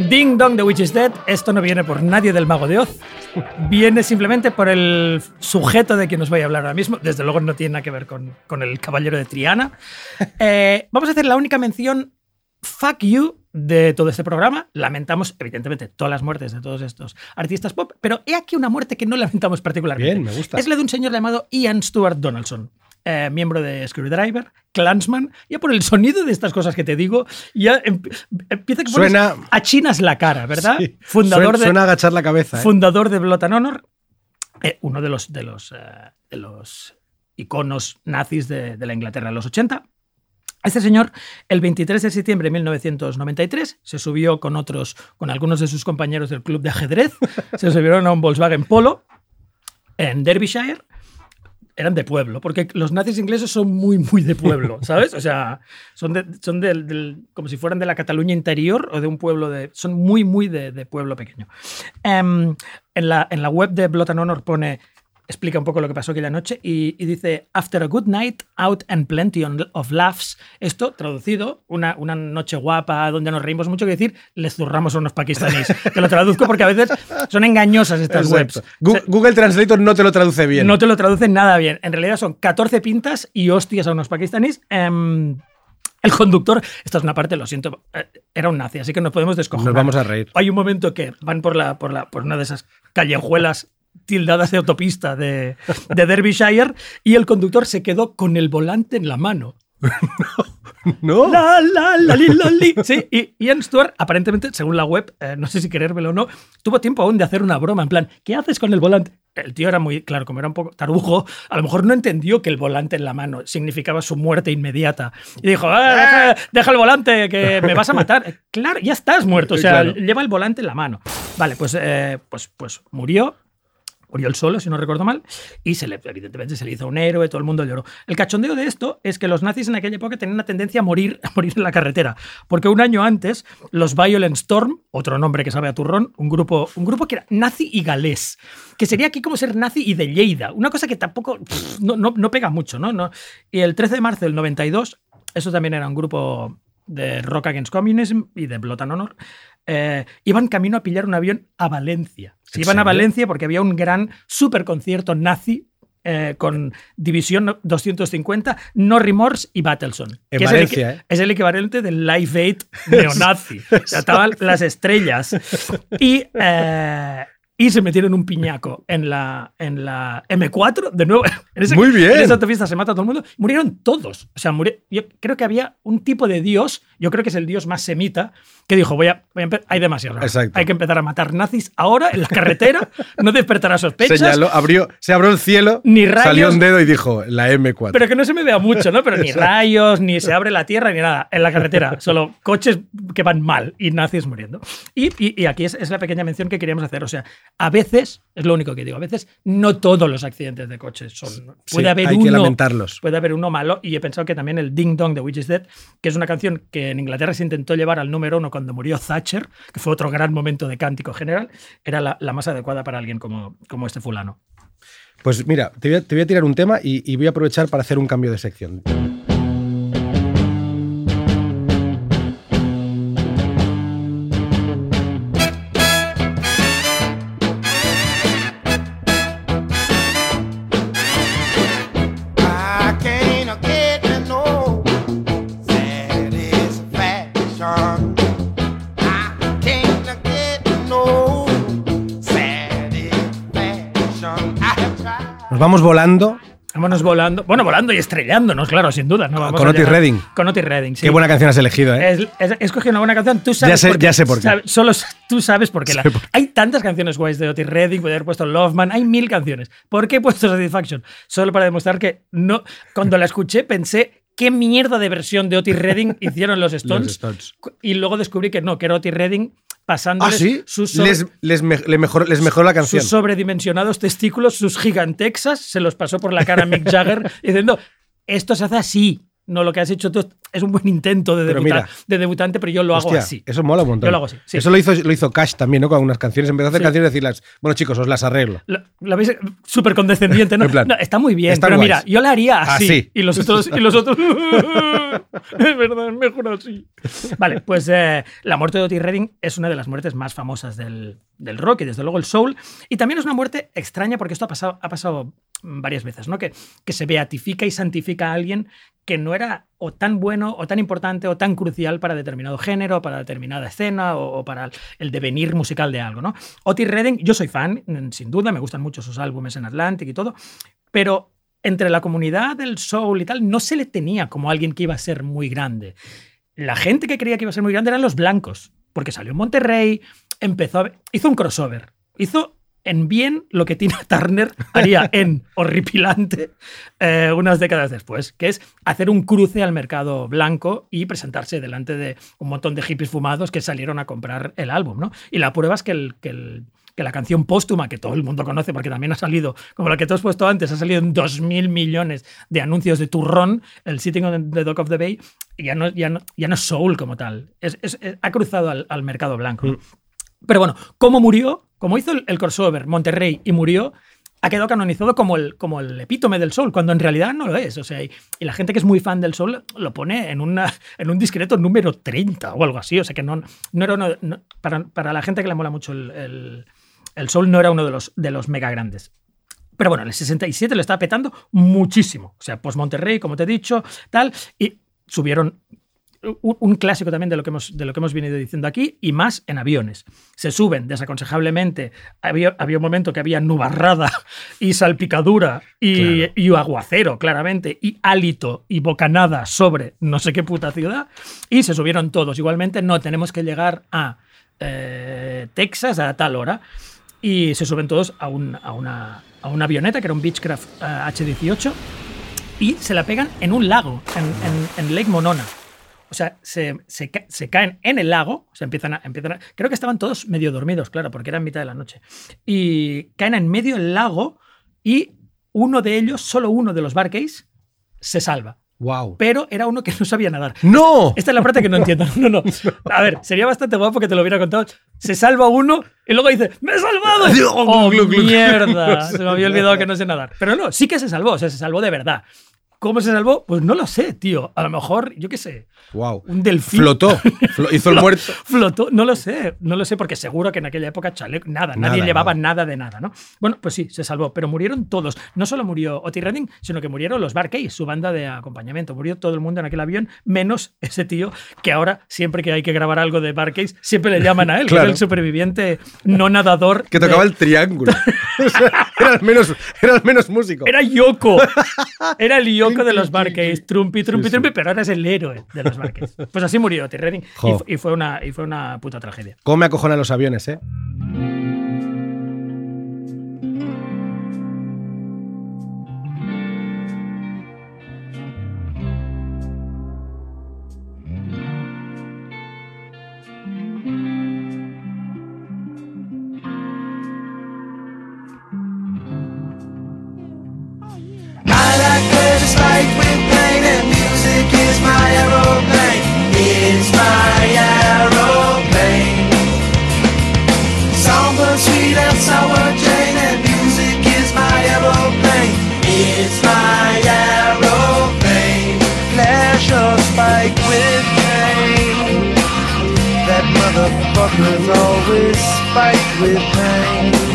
Ding Dong, The Witch is Dead. Esto no viene por nadie del Mago de Oz. Viene simplemente por el sujeto de quien os voy a hablar ahora mismo. Desde luego no tiene nada que ver con, con el caballero de Triana. <laughs> Eh, vamos a hacer la única mención fuck you de todo este programa. Lamentamos, evidentemente, todas las muertes de todos estos artistas pop, pero he aquí una muerte que no lamentamos particularmente. Bien, me gusta. Es la de un señor llamado Ian Stewart Donaldson. Eh, miembro de Screwdriver, Clansman, ya por el sonido de estas cosas que te digo, ya em- empieza que Suena- achinas la cara, ¿verdad? Sí. Fundador Suena, de, suena a agachar la cabeza. ¿eh? fundador de Blood and Honor, eh, uno de los, de los, eh, de los iconos nazis de, de la Inglaterra de los 80. Este señor, el 23 de septiembre de 1993, se subió con otros, con algunos de sus compañeros del club de ajedrez, se subieron a un Volkswagen Polo en Derbyshire. Eran de pueblo, porque los nazis ingleses son muy, muy de pueblo, <laughs> ¿sabes? O sea, son, de- son del- del- como si fueran de la Cataluña interior o de un pueblo de. Son muy, muy de, de pueblo pequeño. Em, en, la, en la web de Blood and Honor pone. Explica un poco lo que pasó aquella noche y, y dice: After a good night out and plenty of laughs. Esto, traducido, una, una noche guapa donde nos reímos mucho, que decir, les zurramos a unos pakistaníes. <laughs> Te lo traduzco porque a veces son engañosas estas Exacto. webs. Google Translator no te lo traduce bien. No te lo traducen nada bien. En realidad son 14 pintas y hostias a unos pakistaníes. Em, el conductor, esta es una parte, lo siento, eh, era un nazi, así que nos podemos descojonar. Nos vamos a reír. Hay un momento que van por, la, por, la, por una de esas callejuelas tildadas de autopista de, de Derbyshire y el conductor se quedó con el volante en la mano. <laughs> ¿No? La, la, la, li, la, li. Sí, y Ian Stewart, aparentemente, según la web, eh, no sé si querérmelo o no, tuvo tiempo aún de hacer una broma, en plan, ¿qué haces con el volante? El tío era muy, claro, como era un poco tarugo, a lo mejor no entendió que el volante en la mano significaba su muerte inmediata. Y dijo, "Ah, deja, deja el volante, que me vas a matar. Claro, ya estás muerto, o sea, Claro. lleva el volante en la mano. Vale, pues, eh, pues, pues murió, él solo, si no recuerdo mal, y se le, evidentemente se le hizo un héroe, todo el mundo lloró. El cachondeo de esto es que los nazis en aquella época tenían una tendencia a morir, a morir en la carretera, porque un año antes los Violent Storm, otro nombre que sabe a turrón, un grupo, un grupo que era nazi y galés, que sería aquí como ser nazi y de Lleida, una cosa que tampoco no, no- no pega mucho, ¿no? no y el 13 de marzo del 92, eso también era un grupo de Rock Against Communism y de Blood and Honor, eh, iban camino a pillar un avión a Valencia. Se ¿En iban a? Valencia porque había un gran super concierto nazi eh, con División 250, No Remorse y Battleson. En que es, Valencia, el, ¿eh? es el equivalente del Live Aid <laughs> neonazi. O sea, estaban las estrellas. Y, eh, y se metieron un piñaco en la, en la M4, de nuevo. <laughs> En ese- Muy bien. En esa autopista se mata a todo el mundo. Murieron todos. O sea, muri- yo creo que había un tipo de dios, yo creo que es el dios más semita, que dijo, voy a, voy a hay demasiado. Exacto. Hay que empezar a matar nazis ahora en la carretera, <laughs> no despertará sospechas. Señaló, abrió, se abrió el cielo, Ni rayos. salió un dedo y dijo, la M4. Pero que no se me vea mucho, ¿no? Pero ni <laughs> rayos, ni se abre la tierra, ni nada. En la carretera. Solo coches que van mal y nazis muriendo. Y, y- y aquí es, es la pequeña mención que queríamos hacer. O sea, a veces, es lo único que digo, a veces no todos los accidentes de coches son. Sí, Puede haber hay uno. que lamentarlos. Puede haber uno malo. Y he pensado que también el Ding Dong de Which is Dead, que es una canción que en Inglaterra se intentó llevar al número uno cuando murió Thatcher, que fue otro gran momento de cántico general, era la, la más adecuada para alguien como, como este fulano. Pues mira, te voy a, te voy a tirar un tema y, y voy a aprovechar para hacer un cambio de sección. Nos vamos volando. Vámonos volando. Bueno, volando y estrellándonos, claro, sin duda. No vamos Con Otis Redding. Con Otis Redding, sí. Qué buena canción has elegido, ¿eh? He escogido una buena canción. Tú sabes Ya sé- por qué. ya sé por qué. Sabes- solo tú sabes por qué. La- por. Hay tantas canciones guays de Otis Redding, podría haber puesto Loveman, hay mil canciones. ¿Por qué he puesto Satisfaction? Solo para demostrar que no, cuando la escuché pensé qué mierda de versión de Otis Redding <laughs> hicieron los Stones. Los Stones. Y luego descubrí que no, que era Otis Redding pasándoles Ah, sí. sus sobre- Les, les, me- le mejoró, les mejoró la canción. sus sobredimensionados testículos, sus gigantexas, se los pasó por la cara a Mick Jagger <laughs> diciendo, esto se hace así. No, lo que has hecho tú es un buen intento de, debutar- mira. de debutante, pero yo lo hago así. Eso mola un montón. Yo lo hago así, sí. Eso lo hizo, lo hizo Cash también, ¿no? Con algunas canciones. Empezó a hacer Sí. canciones y decirlas, bueno, chicos, os las arreglo. Lo, lo veis súper condescendiente, ¿no? <laughs> En plan, No, Está muy bien, pero guays. mira, yo la haría así. Así. Y los otros, y los otros <laughs> <laughs> es verdad, es mejor así. Vale, pues eh, la muerte de Otis Redding es una de las muertes más famosas del, del rock y desde luego el soul. Y también es una muerte extraña porque esto ha pasado, ha pasado varias veces, ¿no? Que, que se beatifica y santifica a alguien que no era o tan bueno o tan importante o tan crucial para determinado género, para determinada escena o, para el devenir musical de algo, ¿no? Otis Redding, yo soy fan, sin duda, me gustan mucho sus álbumes en Atlantic y todo, pero entre la comunidad del soul y tal, no se le tenía como alguien que iba a ser muy grande. La gente que creía que iba a ser muy grande eran los blancos, porque salió en Monterrey, empezó a- hizo un crossover, hizo en bien lo que Tina Turner <laughs> haría en horripilante eh, unas décadas después, que es hacer un cruce al mercado blanco y presentarse delante de un montón de hippies fumados que salieron a comprar el álbum. ¿no? Y la prueba es que, el, que, el- que la canción póstuma, que todo el mundo conoce porque también ha salido, como la que tú has puesto antes, ha salido en 2.000 millones de anuncios de turrón, el Sitting on the Dock of the Bay, ya no, ya no, ya no es soul como tal, es- es- es- ha cruzado al, al mercado blanco. ¿no? Pero bueno, ¿cómo murió? Como hizo el, crossover Monterrey y murió, ha quedado canonizado como el, como el epítome del sol, cuando en realidad no lo es. O sea, y, la gente que es muy fan del sol lo pone en, <laughs> en un discreto número 30 o algo así. O sea, que no, no era uno- no- para, para la gente que le mola mucho el, el, el sol, no era uno de los, de los mega grandes. Pero bueno, en el 67 lo estaba petando muchísimo. O sea, post Monterrey, como te he dicho, tal. Y subieron un, un clásico también de lo, que hemos, de lo que hemos venido diciendo aquí, y más en aviones. Se suben desaconsejablemente. Había, había un momento que había nubarrada <laughs> y salpicadura y, y aguacero, claramente, y hálito y bocanada sobre no sé qué puta ciudad. Y se subieron todos. Igualmente, no tenemos que llegar a eh, Texas a tal hora. Y se suben todos a, un- a una, a una avioneta que era un Beechcraft eh, H-18 y se la pegan en un lago, en, en- en Lake Monona. O sea, se, se ca- se caen en el lago, o sea, empiezan a, empiezan a- Creo que estaban todos medio dormidos, claro, porque era en mitad de la noche. Y caen en medio del lago y uno de ellos, solo uno de los Barcase, se salva. Wow. Pero era uno que no sabía nadar. ¡No! Esta es la parte que no entiendo. No, no. <laughs> A ver, sería bastante guapo que te lo hubiera contado. Se salva uno y luego dice, ¡me he salvado! ¡Oh, <laughs> Glu, glu, glu. mierda! <laughs> Se me había olvidado que no sé nadar. Pero no, sí que se salvó, o sea, se salvó de verdad. ¿Cómo se salvó? Pues no lo sé, tío. A lo mejor, yo qué sé, Wow. un delfín. Flotó. <laughs> Flo- hizo el muerto. Flotó, no lo sé, no lo sé, porque seguro que en aquella época chaleco, nada, nadie llevaba nada. de nada, ¿no? Bueno, pues sí, se salvó, pero murieron todos. No solo murió Otis Redding, sino que murieron los Barcade, su banda de acompañamiento. Murió todo el mundo en aquel avión, menos ese tío que ahora, siempre que hay que grabar algo de Barcade, siempre le llaman a él, que <laughs> Claro. es el superviviente no nadador. Que tocaba de- el triángulo. <laughs> Era, el menos, era el menos músico. Era Yoko. Era el Yoko de los Barcades. Trumpi, trumpi, trumpi, pero ahora es el héroe de los Barcades. Pues así murió Redding. <laughs> Y, fu- y fue una, y fue una puta tragedia. ¿Cómo me acojonan los aviones, eh? With pain and music is my aeroplane. It's my aeroplane. Sweet and sour Jane and music is my aeroplane. It's my aeroplane. With pain. That motherfucker's always spike with pain.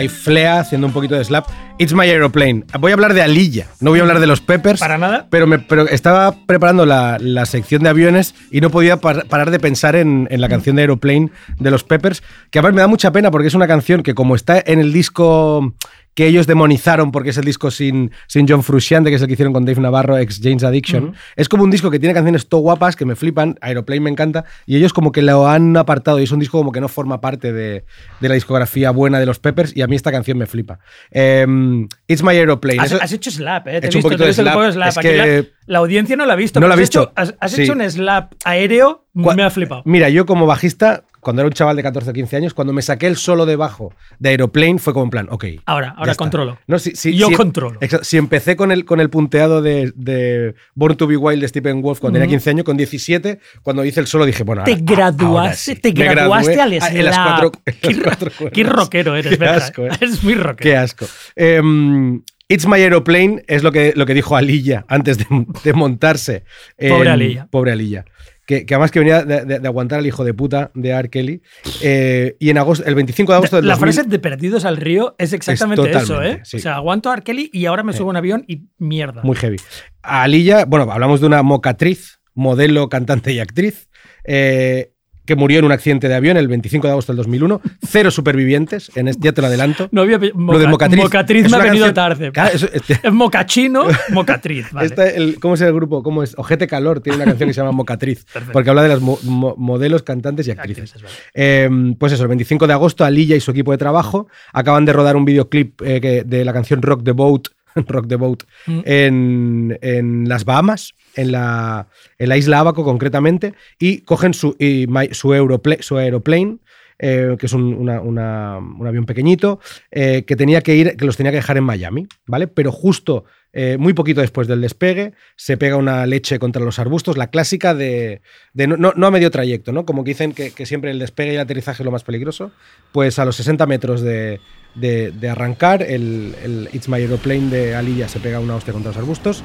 Hay Flea haciendo un poquito de slap. It's my aeroplane. Voy a hablar de Alilla, no voy a hablar de los Peppers. Para nada. Pero, me, pero estaba preparando la, la sección de aviones y no podía par- parar de pensar en, en la canción de Aeroplane de los Peppers, que además me da mucha pena porque es una canción que como está en el disco que ellos demonizaron porque es el disco sin, sin John Frusciante, que es el que hicieron con Dave Navarro, ex James Addiction, es como un disco que tiene canciones todo guapas, que me flipan, Aeroplane me encanta, y ellos como que lo han apartado y es un disco como que no forma parte de, de la discografía buena de los Peppers y a mí esta canción me flipa. Em, It's My Aeroplane. Has, Eso- has hecho slap, ¿eh? Te He he hecho un visto, poquito de un slap. poco de slap. Es que- la, la audiencia no la ha visto. No la ha has visto. hecho- has has Sí. hecho un slap aéreo, me ha flipado. Mira, yo como bajista, cuando era un chaval de 14 o 15 años, cuando me saqué el solo de bajo de Aeroplane, fue como en plan, ok. Ahora, ahora controlo. No, si, si- Yo si- controlo. si empecé con el, con el punteado de, de Born to Be Wild de Stephen Wolf cuando tenía Ujú. 15 años, con 17, cuando hice el solo dije, bueno, Te ahora- ahora graduaste, sí. te graduaste al a- slap. en las cuatro- en las qué, ro- cuatro qué rockero eres, <laughs> Qué ¿verdad? asco, ¿eh? <laughs> Eres muy rockero. Qué asco. Em, It's My Aeroplane es lo que, lo que dijo Alilla antes de, de montarse. Pobre Alilla. Pobre Alilla. Que, que además que venía de, de- de aguantar al hijo de puta de R. Kelly. Eh, y en agosto, el 25 de agosto del La 2000 frase de perdidos al río es exactamente Es eso, ¿eh? sí. O sea, aguanto a R. Kelly y ahora me subo a un avión y mierda. Muy heavy. A Alilla, bueno, hablamos de una mocatriz, modelo, cantante y actriz, eh, que murió en un accidente de avión el 25 de agosto del 2001. Cero supervivientes, en este, ya te lo adelanto. No había Lo de mocatriz. mocatriz me ha venido canción- tarde. Claro, este- Es mocachino, mocatriz. Vale. El- ¿Cómo es el grupo? ¿Cómo es? Ojete Calor tiene una canción que se llama Mocatriz, Perfecto. porque habla de las mo- mo- modelos, cantantes y actrices. Actrices, vale. Eh, pues eso, el 25 de agosto, Alilla y su equipo de trabajo acaban de rodar un videoclip eh, que- de la canción Rock the Boat, <laughs> Rock the Boat Mm. en, en las Bahamas, en la, en la isla Abaco concretamente, y cogen su, y su, Europla- su aeroplane. eh, que es un, una- una- un avión pequeñito, eh, que tenía que ir, que los tenía que dejar en Miami, ¿vale? Pero justo eh, muy poquito después del despegue, se pega una leche contra los arbustos, la clásica de, de no, no- no a medio trayecto, ¿no? Como que dicen que, que siempre el despegue y el aterrizaje es lo más peligroso, pues a los 60 metros de, de- de arrancar, el, el It's My Aeroplane de Alilla se pega una hostia contra los arbustos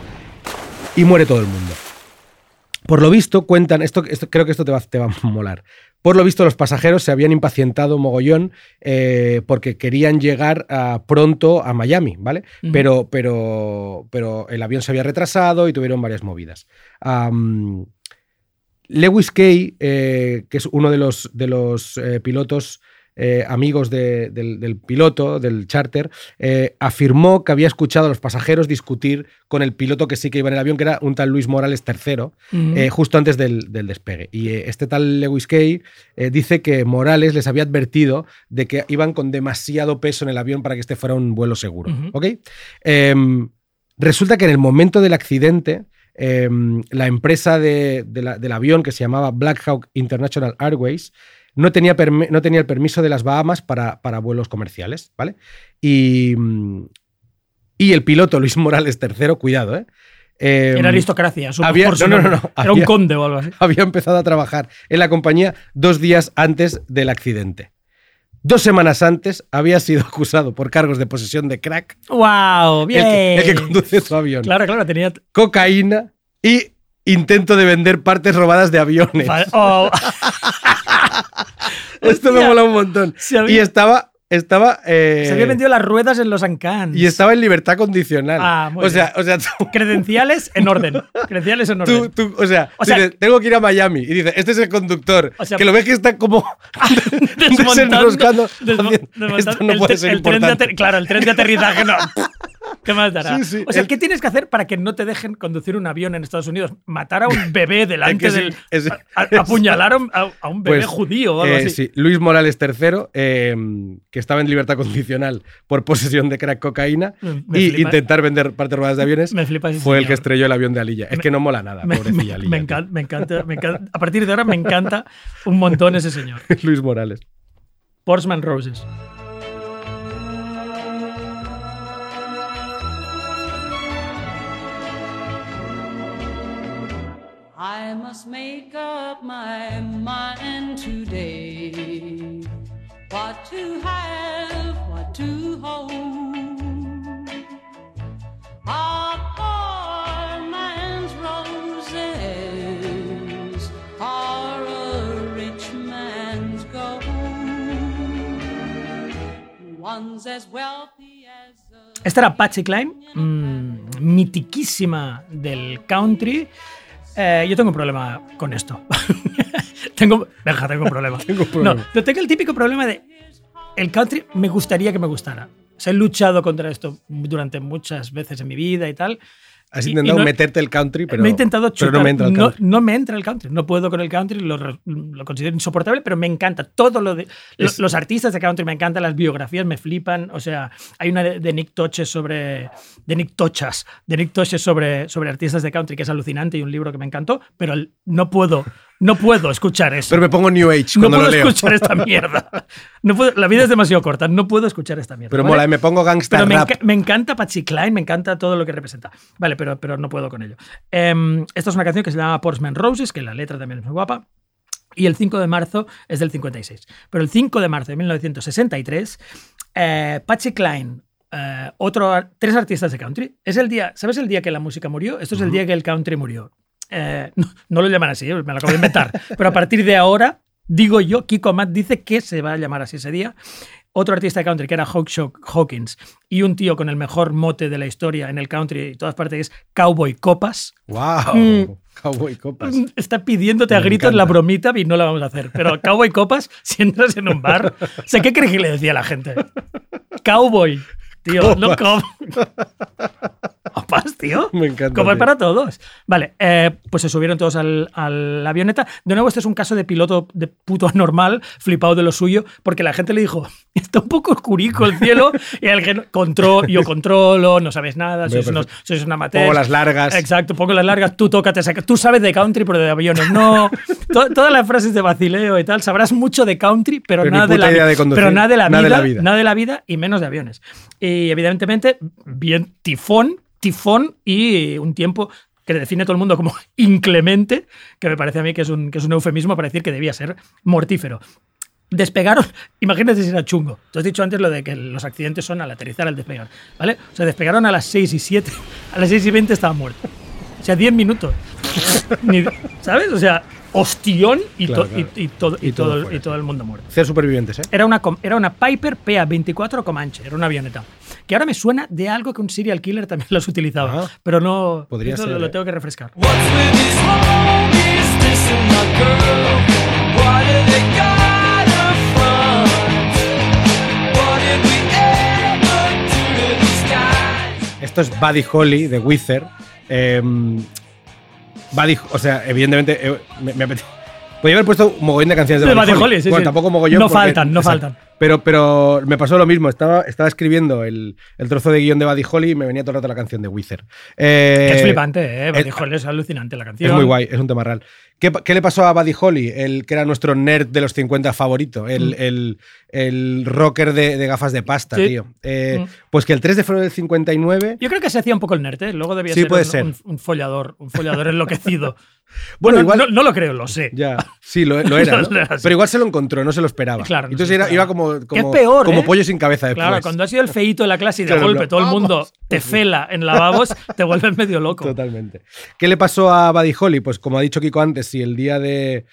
y muere todo el mundo. Por lo visto, cuentan, esto, esto- creo que esto te va, te va a molar. Por lo visto, los pasajeros se habían impacientado mogollón eh, porque querían llegar ah, pronto a Miami, ¿vale? Pero, pero, pero el avión se había retrasado y tuvieron varias movidas. Lewis Kay, eh, que es uno de los, de los eh, pilotos eh, amigos de- del, del piloto, del charter, eh, afirmó que había escuchado a los pasajeros discutir con el piloto que sí que iba en el avión, que era un tal Luis Morales III, eh, justo antes del, del despegue. Y este tal Lewis Kay dice que Morales les había advertido de que iban con demasiado peso en el avión para que este fuera un vuelo seguro. ¿ok? Em, resulta que en el momento del accidente, em, la empresa de- de la- del avión que se llamaba Black Hawk International Airways no tenía, no tenía el permiso de las Bahamas para, para vuelos comerciales, ¿vale? Y, mm, y el piloto Luis Morales III, cuidado, ¿eh? Em, Era aristocracia. había- por no, no, no, Era un conde o algo así. <laughs> había empezado a trabajar en la compañía dos días antes del accidente. Dos semanas antes había sido acusado por cargos de posesión de crack, ¡Wow! el ¡Bien! que, el que conduce su avión, Claro, claro, tenía. cocaína y intento de vender partes robadas de aviones. Oh, <laughs> Esto me mola un montón. Había- Y estaba, estaba, eh, se había vendido las ruedas en los Ancans. y estaba en libertad condicional. Ah, muy o sea, o sea, tú, <laughs> Credenciales en orden. Credenciales en orden. tú- tú- o sea, O sea- dices, tengo que ir a Miami y dice, este es el conductor, O sea- que lo ves que está como Desmontando- <laughs> <laughs> desenroscando, desmo- desmontando esto no el puede ser el tren de Claro, el tren de aterrizaje no. ¿Qué más dará? Sí, sí, o sea, el- ¿qué tienes que hacer para que no te dejen conducir un avión en Estados Unidos? Matar a un <laughs> bebé delante Es que sí, del. es- a- apuñalar a un, a- a un bebé Pues, judío o algo eh, así. sí, Luis Morales III, eh, que estaba en libertad condicional por posesión de crack cocaína Me- y flipa- intentar vender partes robadas de aviones, Me flipa ese fue el que estrelló el avión de Alilla. Es Me- que no mola nada, Me, pobrecilla Alilla. me tío. encanta, me encanta, me encanta. A partir de ahora me encanta un montón ese señor. <laughs> Luis Morales. Portsman Roses. I must make up my mind today. What to have, what to hold. Poor man's roses are a rich man's gold. One's as wealthy as a Esta era Patsy Cline, mm, mitiquísima del country. Eh, yo tengo un problema con esto. <laughs> tengo, deja, tengo un problema. <laughs> Tengo un problema. No, yo tengo el típico problema de el country me gustaría que me gustara. O sea, he luchado contra esto durante muchas veces en mi vida y tal. Has Y- y intentado no- meterte el country, pero, me he intentado pero chutar. no me entra el country. no me entra el country. No puedo con el country. Lo, lo considero insoportable, pero me encanta. Todo lo de. lo- Es- los artistas de country me encantan. Las biografías me flipan. O sea, hay una de, de Nick Toches sobre. De Nick Tochas. De Nick Toches sobre, sobre artistas de country que es alucinante y un libro que me encantó. Pero no puedo. No puedo escuchar eso. Pero me pongo New Age no cuando puedo lo leo. escuchar esta <laughs> mierda. No puedo- la vida es demasiado corta. No puedo escuchar esta mierda. Pero ¿vale? mola, me pongo gangsta Pero me, rap. enca- me encanta Patsy Cline, me encanta todo lo que representa. Vale, pero, pero no puedo con ello. Em, esta es una canción que se llama Portsman Roses, que la letra también es muy guapa. Y el 5 de marzo es del 56. Pero el 5 de marzo de 1963, eh, Patsy Cline, eh, otro, tres artistas de country. Es el día, ¿sabes el día que la música murió? Esto es el día que el country murió. Eh, no, no lo llaman así, me lo acabo de inventar, pero a partir de ahora, digo yo, Kiko Amat dice que se va a llamar así ese día. Otro artista de country que era Hawkshock Hawkins y un tío con el mejor mote de la historia en el country y todas partes es Cowboy Copas. ¡Wow! Mm. Cowboy Copas. Está pidiéndote a Me gritos la bromita y no la vamos a hacer. Pero Cowboy Copas, <laughs> si entras en un bar, o sea, ¿qué crees que le decía a la gente? Cowboy. Tío, no Copas. <laughs> Copas, tío. <laughs> Me encanta. Tío. para todos. Vale, eh, pues se subieron todos al, a la avioneta. De nuevo, este es un caso de piloto de puto anormal, flipado de lo suyo, porque la gente le dijo, <laughs> está un poco oscurico el cielo, <laughs> y el que control, yo controlo, no sabes nada, sois, unos, sois un amateur. Pongo las largas. Exacto, pongo las largas, tú tócate, tú sabes de country, pero de aviones no. To- todas las frases de vacileo y tal, sabrás mucho de country, pero, nada, de la, de conducir, pero nada de la nada de vida, la vida. nada de la vida y menos de aviones. Y evidentemente, bien tifón, tifón y un tiempo que define todo el mundo como <laughs> inclemente, que me parece a mí que es un, que es un eufemismo para decir que debía ser mortífero. Despegaron, <laughs> imagínate si era chungo. Tú has dicho antes lo de que los accidentes son al aterrizar, al despegar, ¿vale? O sea, despegaron a las 6 y 7, <laughs> a las 6 y 20 estaba muerto. O sea, 10 minutos. Ni- ¿Sabes? O sea, hostión y, Claro, to- claro. y- y todo, y, todo todo, y todo el mundo muerto. Cero supervivientes, ¿eh? Era una, era una Piper PA-24 Comanche, era una avioneta. Que ahora me suena de algo que un serial killer también <laughs> los utilizaba. pero no. Ah, podría ser, Lo, lo ¿eh? tengo que refrescar. Esto es Buddy Holly de Wither. Eh, Buddy, o sea, evidentemente eh, me, me apetece. Podría haber puesto un mogollón de canciones de, De Buddy, Buddy Holly. Holly, sí, bueno, sí. tampoco mogollón. No porque- faltan, no exacto. faltan. Pero, pero me pasó lo mismo. Estaba, estaba escribiendo el, el trozo de guion de Buddy Holly y me venía todo el rato la canción de Wither. Eh, es flipante, ¿eh? Buddy Holly es alucinante la canción. Es muy guay, es un tema real. ¿Qué, qué le pasó a Buddy Holly, el que era nuestro nerd de los 50 favorito? El, Mm. el- el rocker de, de gafas de pasta, Sí. tío. Eh, Mm. Pues que el 3 de febrero del 59. Yo creo que se hacía un poco el nerd, ¿eh? Luego debía Sí, ser, puede un, ser. Un, un follador, un follador enloquecido. <laughs> Bueno, igual- No, no lo creo, lo sé. Ya, sí, lo, lo era. <laughs> Pero igual se lo encontró, no se lo esperaba. Claro, no Entonces era- iba como, como, es peor, como ¿eh? pollo sin cabeza después. Claro, cuando has sido el feíto de la clase y de Claro, golpe todo el mundo te fela en lavabos, te vuelves medio loco. Totalmente. ¿Qué le pasó a Buddy Holly? Pues como ha dicho Kiko antes, si el día de.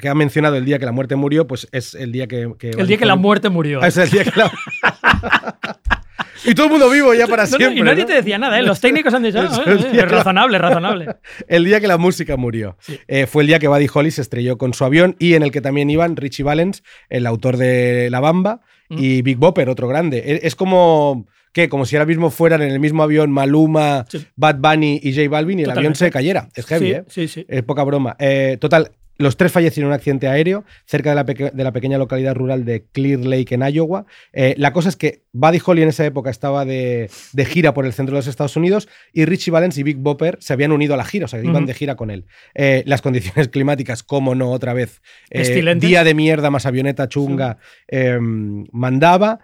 que ha mencionado el día que la muerte murió, pues es el día que. que El día que la muerte murió. Ah, es el día que la. <laughs> y todo el mundo vivo ya para No, siempre. y nadie te decía nada, ¿eh? Los técnicos han dicho, <laughs> "Ah, es eh, la- razonable, razonable. <laughs> El día que la música murió. Eh, fue el día que Buddy Holly se estrelló con su avión y en el que también iban Richie Valens, el autor de La Bamba, Mm. y Big Bopper, otro grande. E- Es como. ¿Qué? Como si ahora mismo fueran en el mismo avión Maluma, Bad Bunny y J Balvin y el avión Totalmente. se cayera. Es heavy, Sí, ¿eh? sí, sí. Es poca broma. Eh, total, los tres fallecieron en un accidente aéreo cerca de la, peque- de la pequeña localidad rural de Clear Lake en Iowa. Eh, la cosa es que Buddy Holly en esa época estaba de, de gira por el centro de los Estados Unidos y Richie Valens y Big Bopper se habían unido a la gira, o sea, que iban de gira con él. Eh, las condiciones <laughs> climáticas, como no, otra vez. eh, día de mierda más avioneta chunga eh, mandaba.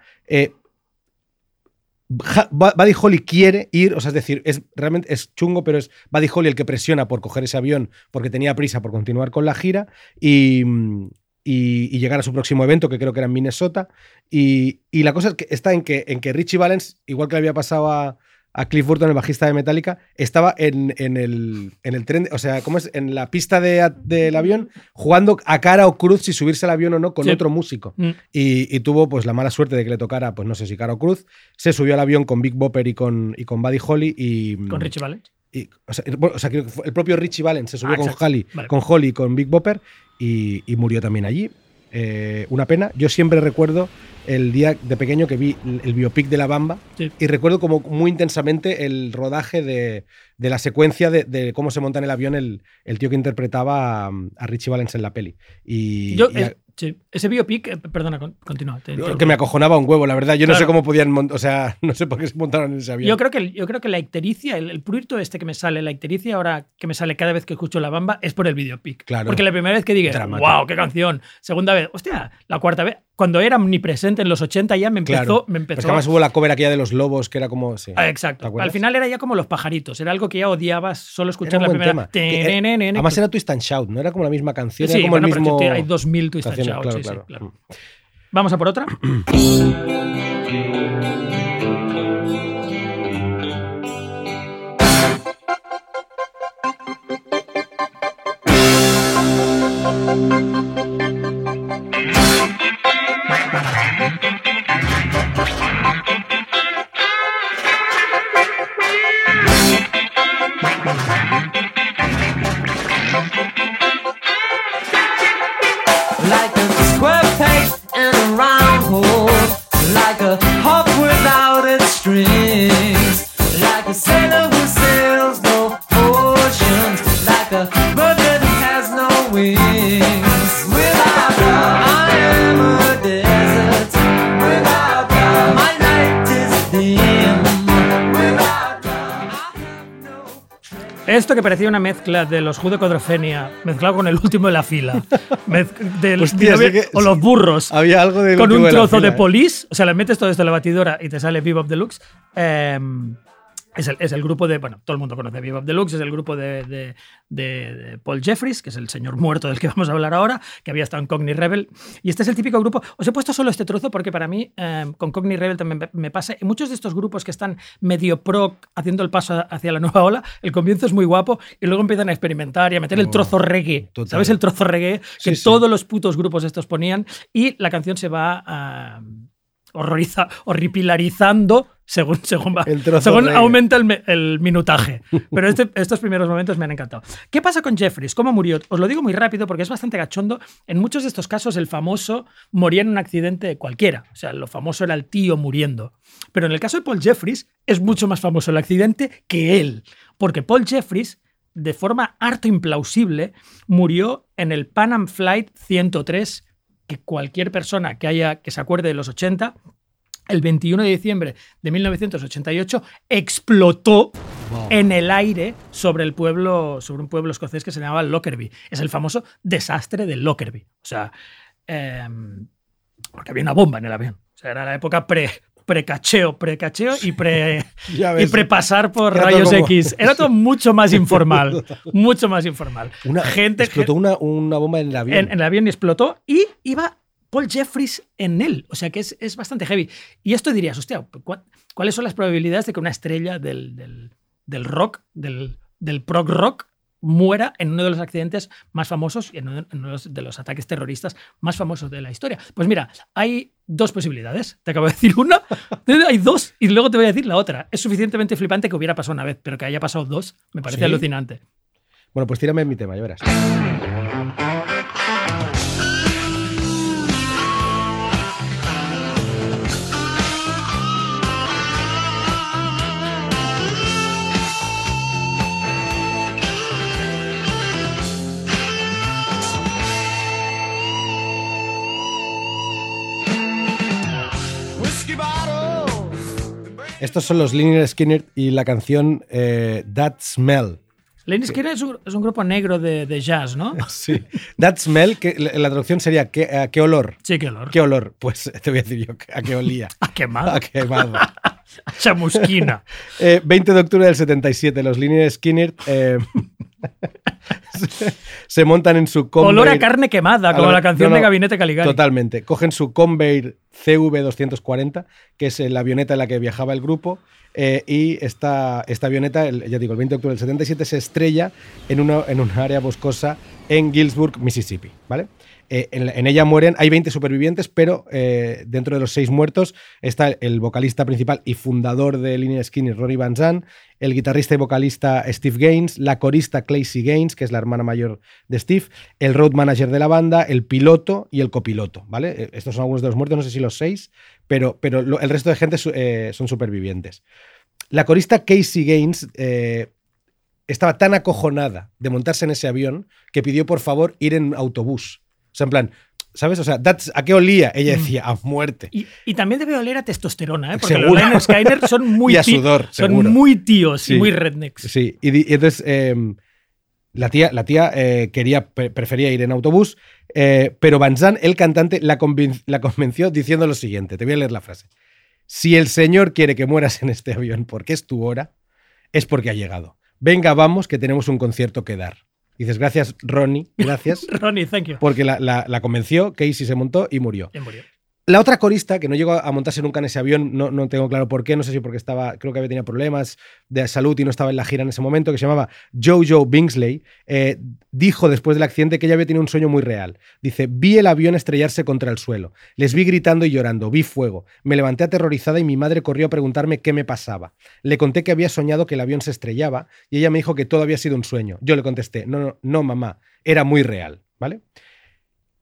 Buddy Holly quiere ir, o sea, es decir, es realmente es chungo, pero es Buddy Holly el que presiona por coger ese avión porque tenía prisa por continuar con la gira y, y- y llegar a su próximo evento, que creo que era en Minnesota. Y, y la cosa es que está en que, en que Richie Valens, igual que le había pasado a, a Cliff Burton, el bajista de Metallica, estaba en, en el, en el tren, o sea, ¿cómo es? En la pista de- del avión, jugando a cara o cruz si subirse al avión o no con Sí. otro músico. Mm. Y, y tuvo pues la mala suerte de que le tocara, pues no sé si Caro Cruz, se subió al avión con Big Bopper y con, y con Buddy Holly y... Con Richie Valens. y- o, sea, el- o sea, propio Richie Valens se subió Ah, con. Holly, Vale. con Holly y con Big Bopper y, y murió también allí. Eh, una pena. Yo siempre recuerdo el día de pequeño que vi el biopic de La Bamba Sí. y recuerdo como muy intensamente el rodaje de, de la secuencia de, de cómo se monta en el avión el, el tío que interpretaba a, a Richie Valens en la peli. Y, Yo, y a- eh, sí, ese biopic, eh, perdona, con- continúa. interrumpí. que me acojonaba un huevo, la verdad. Yo no sé cómo podían, mon- o sea, <laughs> no sé por qué se montaron en ese avión. Yo creo que, yo creo que la ictericia, el, el pruito este que me sale, la ictericia ahora que me sale cada vez que escucho La Bamba es por el videopic. Claro. Porque la primera vez que Dramático. wow, qué canción. Segunda vez, hostia, la cuarta vez, cuando era omnipresente en los 80 ya me empezó, Claro. me Pues empezó que además hubo la cover aquella de los lobos, que era como. sí. Ah, ¿Te Exacto. Al final era ya como los pajaritos, era algo que ya odiabas solo Era escuchar la primera. tema. Que, eh, además era Twist and Shout, no era como la misma canción, Sí, era como bueno, el mismo. hay 2000 Twist and claro, claro. Vamos a por otra. <clears throat> Esto que parecía una mezcla de los Jude Codrofenia mezclado con el último de la fila. Del- Hostia, o los burros. Había algo de con un de trozo de ¿eh? polis. O sea, le metes todo esto en la batidora y te sale Bebop Deluxe. Em, es, el, es el grupo de. Bueno, todo el mundo conoce Bebop Deluxe. Es el grupo de, de- de- de Paul Jeffries, que es el señor muerto del que <laughs> vamos a hablar ahora, que había estado en Cogni Rebel. Y este es el típico grupo. Os he puesto solo este trozo porque para mí, em, con Cogni Rebel también me- pasa. En muchos de estos grupos que están medio pro haciendo el paso hacia la nueva ola, el comienzo es muy guapo y luego empiezan a experimentar y a meter el Oh, trozo reggae. total. ¿Sabes el trozo reggae que Sí, sí. todos los putos grupos estos ponían? Y la canción se va a horroriza, horripilarizando según, <laughs> según, va- El trozo según aumenta el, el minutaje. Pero este- estos primeros momentos me han encantado. ¿Qué pasa con Jeffries? ¿Cómo murió? Os lo digo muy rápido porque es bastante gachondo. En muchos de estos casos el famoso moría en un accidente cualquiera. O sea, lo famoso era el tío muriendo. Pero en el caso de Paul Jeffries es mucho más famoso el accidente que él. Porque Paul Jeffries, de forma harto implausible, murió en el Pan Am Flight 103 que cualquier persona que haya que se acuerde de los 80 el 21 de diciembre de 1988 explotó en el aire sobre el pueblo sobre un pueblo escocés que se llamaba Lockerbie. Es el famoso desastre de Lockerbie. O sea em, porque había una bomba en el avión. O sea era la época pre precacheo, precacheo y pre <laughs> y prepasar por Era rayos como- X. Era todo <laughs> mucho más informal, <laughs> mucho más informal. Una, Gente explotó una, una bomba en el avión. en, en el avión y explotó y iba Paul Jeffries en él. O sea que es, es bastante heavy. Y esto dirías, hostia, ¿cu- ¿cuáles son las probabilidades de que una estrella del, del- del rock, del, del prog rock, muera en uno de los accidentes más famosos y en uno de los- de los ataques terroristas más famosos de la historia? Pues mira, hay dos posibilidades. Te acabo de decir una, <laughs> hay dos y luego te voy a decir la otra. Es suficientemente flipante que hubiera pasado una vez, pero que haya pasado dos me parece ¿Sí? alucinante. Bueno, pues tírame mi tema, ya verás. Estos son los Liner Skinner y la canción eh, That Smell. Lenny Skinner es un, es un grupo negro de, de jazz, ¿no? <laughs> Sí. That Smell, que la, traducción sería ¿qué, a ¿qué olor? Sí, qué olor. ¿Qué olor? Pues <laughs> te voy a decir yo a qué olía. <laughs> A quemado. A quemado. Chamusquina. Eh, 20 de octubre del 77, los Liner Skinner eh, <laughs> se, montan en su Convair. Olor a carne quemada, como la canción no, de Gabinete Caligari. Totalmente. Cogen su Convair CV240, que es la avioneta en la que viajaba el grupo, eh, y esta, esta avioneta, el- ya digo, el 20 de octubre del 77, se estrella en una, en una área boscosa en Gillsburg, Mississippi. ¿vale? Eh, en, la- en ella mueren, hay 20 supervivientes, pero eh, dentro de los seis muertos está el vocalista principal y fundador de Liner Skinner, Ronnie Van Zant, el guitarrista y vocalista Steve Gaines, la corista Claycy Gaines, que es la hermana mayor de Steve, el road manager de la banda, el piloto y el copiloto, ¿vale? Eh, Estos son algunos de los muertos, no sé si los seis, pero, pero el resto de gente son supervivientes. La corista Casey Gaines estaba tan acojonada de montarse en ese avión que pidió por favor ir en autobús. O sea, en plan, ¿sabes? O sea, that's- ¿a qué olía? Ella decía, a muerte. Y, y también debe oler a testosterona, ¿eh? porque Seguro. los son <laughs> muy, Y a sudor, son seguro. muy tíos Sí. y muy rednecks. Sí, y, entonces eh, la tía, la tía eh, quería, pre- prefería ir en autobús, eh, pero Van Zandt, el cantante, la convenció diciendo lo siguiente, te voy a leer la frase. Si el Señor quiere que mueras en este avión porque es tu hora, es porque ha llegado. Venga, vamos, que tenemos un concierto que dar. Dices, gracias, Ronnie, gracias, <laughs> Ronnie, thank you. porque la, la- la convenció, Casey se montó y murió. Y murió. La otra corista, que no llegó a montarse nunca en ese avión, no, no tengo claro por qué, no sé si porque estaba, creo que había tenido problemas de salud y no estaba en la gira en ese momento, que se llamaba Jojo Bingsley, eh, dijo después del accidente que ella había tenido un sueño muy real. Dice, vi el avión estrellarse contra el suelo, les vi gritando y llorando, vi fuego, me levanté aterrorizada y mi madre corrió a preguntarme qué me pasaba. Le conté que había soñado que el avión se estrellaba y ella me dijo que todo había sido un sueño. Yo le contesté, no, no, no, mamá, era muy real, ¿vale?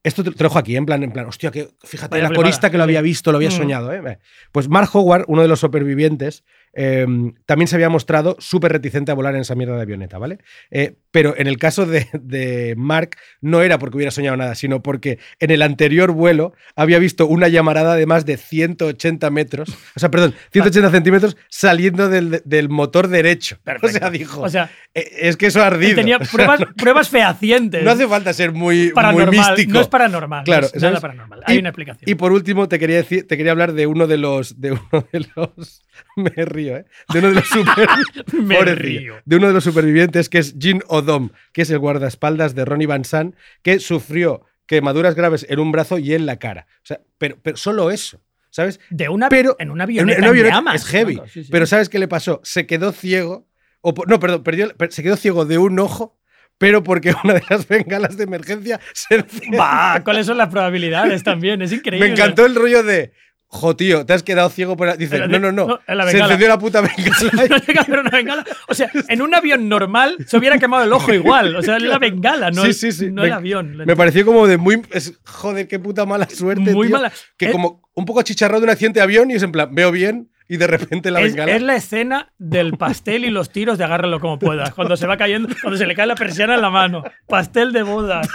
Esto te lo dejo aquí, en plan, en plan, hostia, que fíjate, Vaya la corista que lo había visto, lo había Mm. soñado. ¿eh? Pues Mark Howard, uno de los supervivientes, eh, también se había mostrado súper reticente a volar en esa mierda de avioneta, ¿vale? Eh, pero en el caso de, de Mark no era porque hubiera soñado nada, sino porque en el anterior vuelo había visto una llamarada de más de 180 metros, o sea, perdón, 180 centímetros saliendo del, del motor derecho. <laughs> O sea, dijo, O sea, "Eh, es que eso ha ardido. tenía <laughs> O sea, pruebas, no- pruebas fehacientes. no hace falta ser muy, místico. No es paranormal. no Claro, es nada paranormal. Hay Y- una explicación. Y por último, te quería decir, te quería hablar de uno de los. De uno de los. <laughs> Me río, ¿eh? De uno de los <laughs> super, Me pobrecillo. río. De uno de los supervivientes, que es Jean Odom, que es el guardaespaldas de Ronnie Van Sant, que sufrió quemaduras graves en un brazo y en la cara. O sea, pero, pero solo eso. ¿Sabes? De una, pero en una avioneta, en una en avioneta llamas, es heavy. claro, sí, sí. Pero ¿sabes qué le pasó? Se quedó ciego. O, no, perdón, perdió, se quedó ciego de un ojo, pero porque <laughs> una de las bengalas de emergencia se. Va, <laughs> ¿cuáles son las probabilidades también? Es increíble. Me encantó el rollo de. Jo, tío, te has quedado ciego por. Dice, no, no, no. no, en <laughs> se encendió la puta bengala. Una bengala. O sea, en un avión normal se hubiera quemado el ojo igual. O sea, es la bengala, no, sí, sí, sí. no el avión. Me pareció como de muy. es- joder, qué puta mala suerte. Muy tío, mala. Que Es- como un poco achicharrado de un accidente de avión y es en plan, veo bien y de repente la es, bengala. es la escena del pastel y los tiros de agárralo como puedas. Cuando se va cayendo, cuando se le cae la persiana en la mano. Pastel de bodas.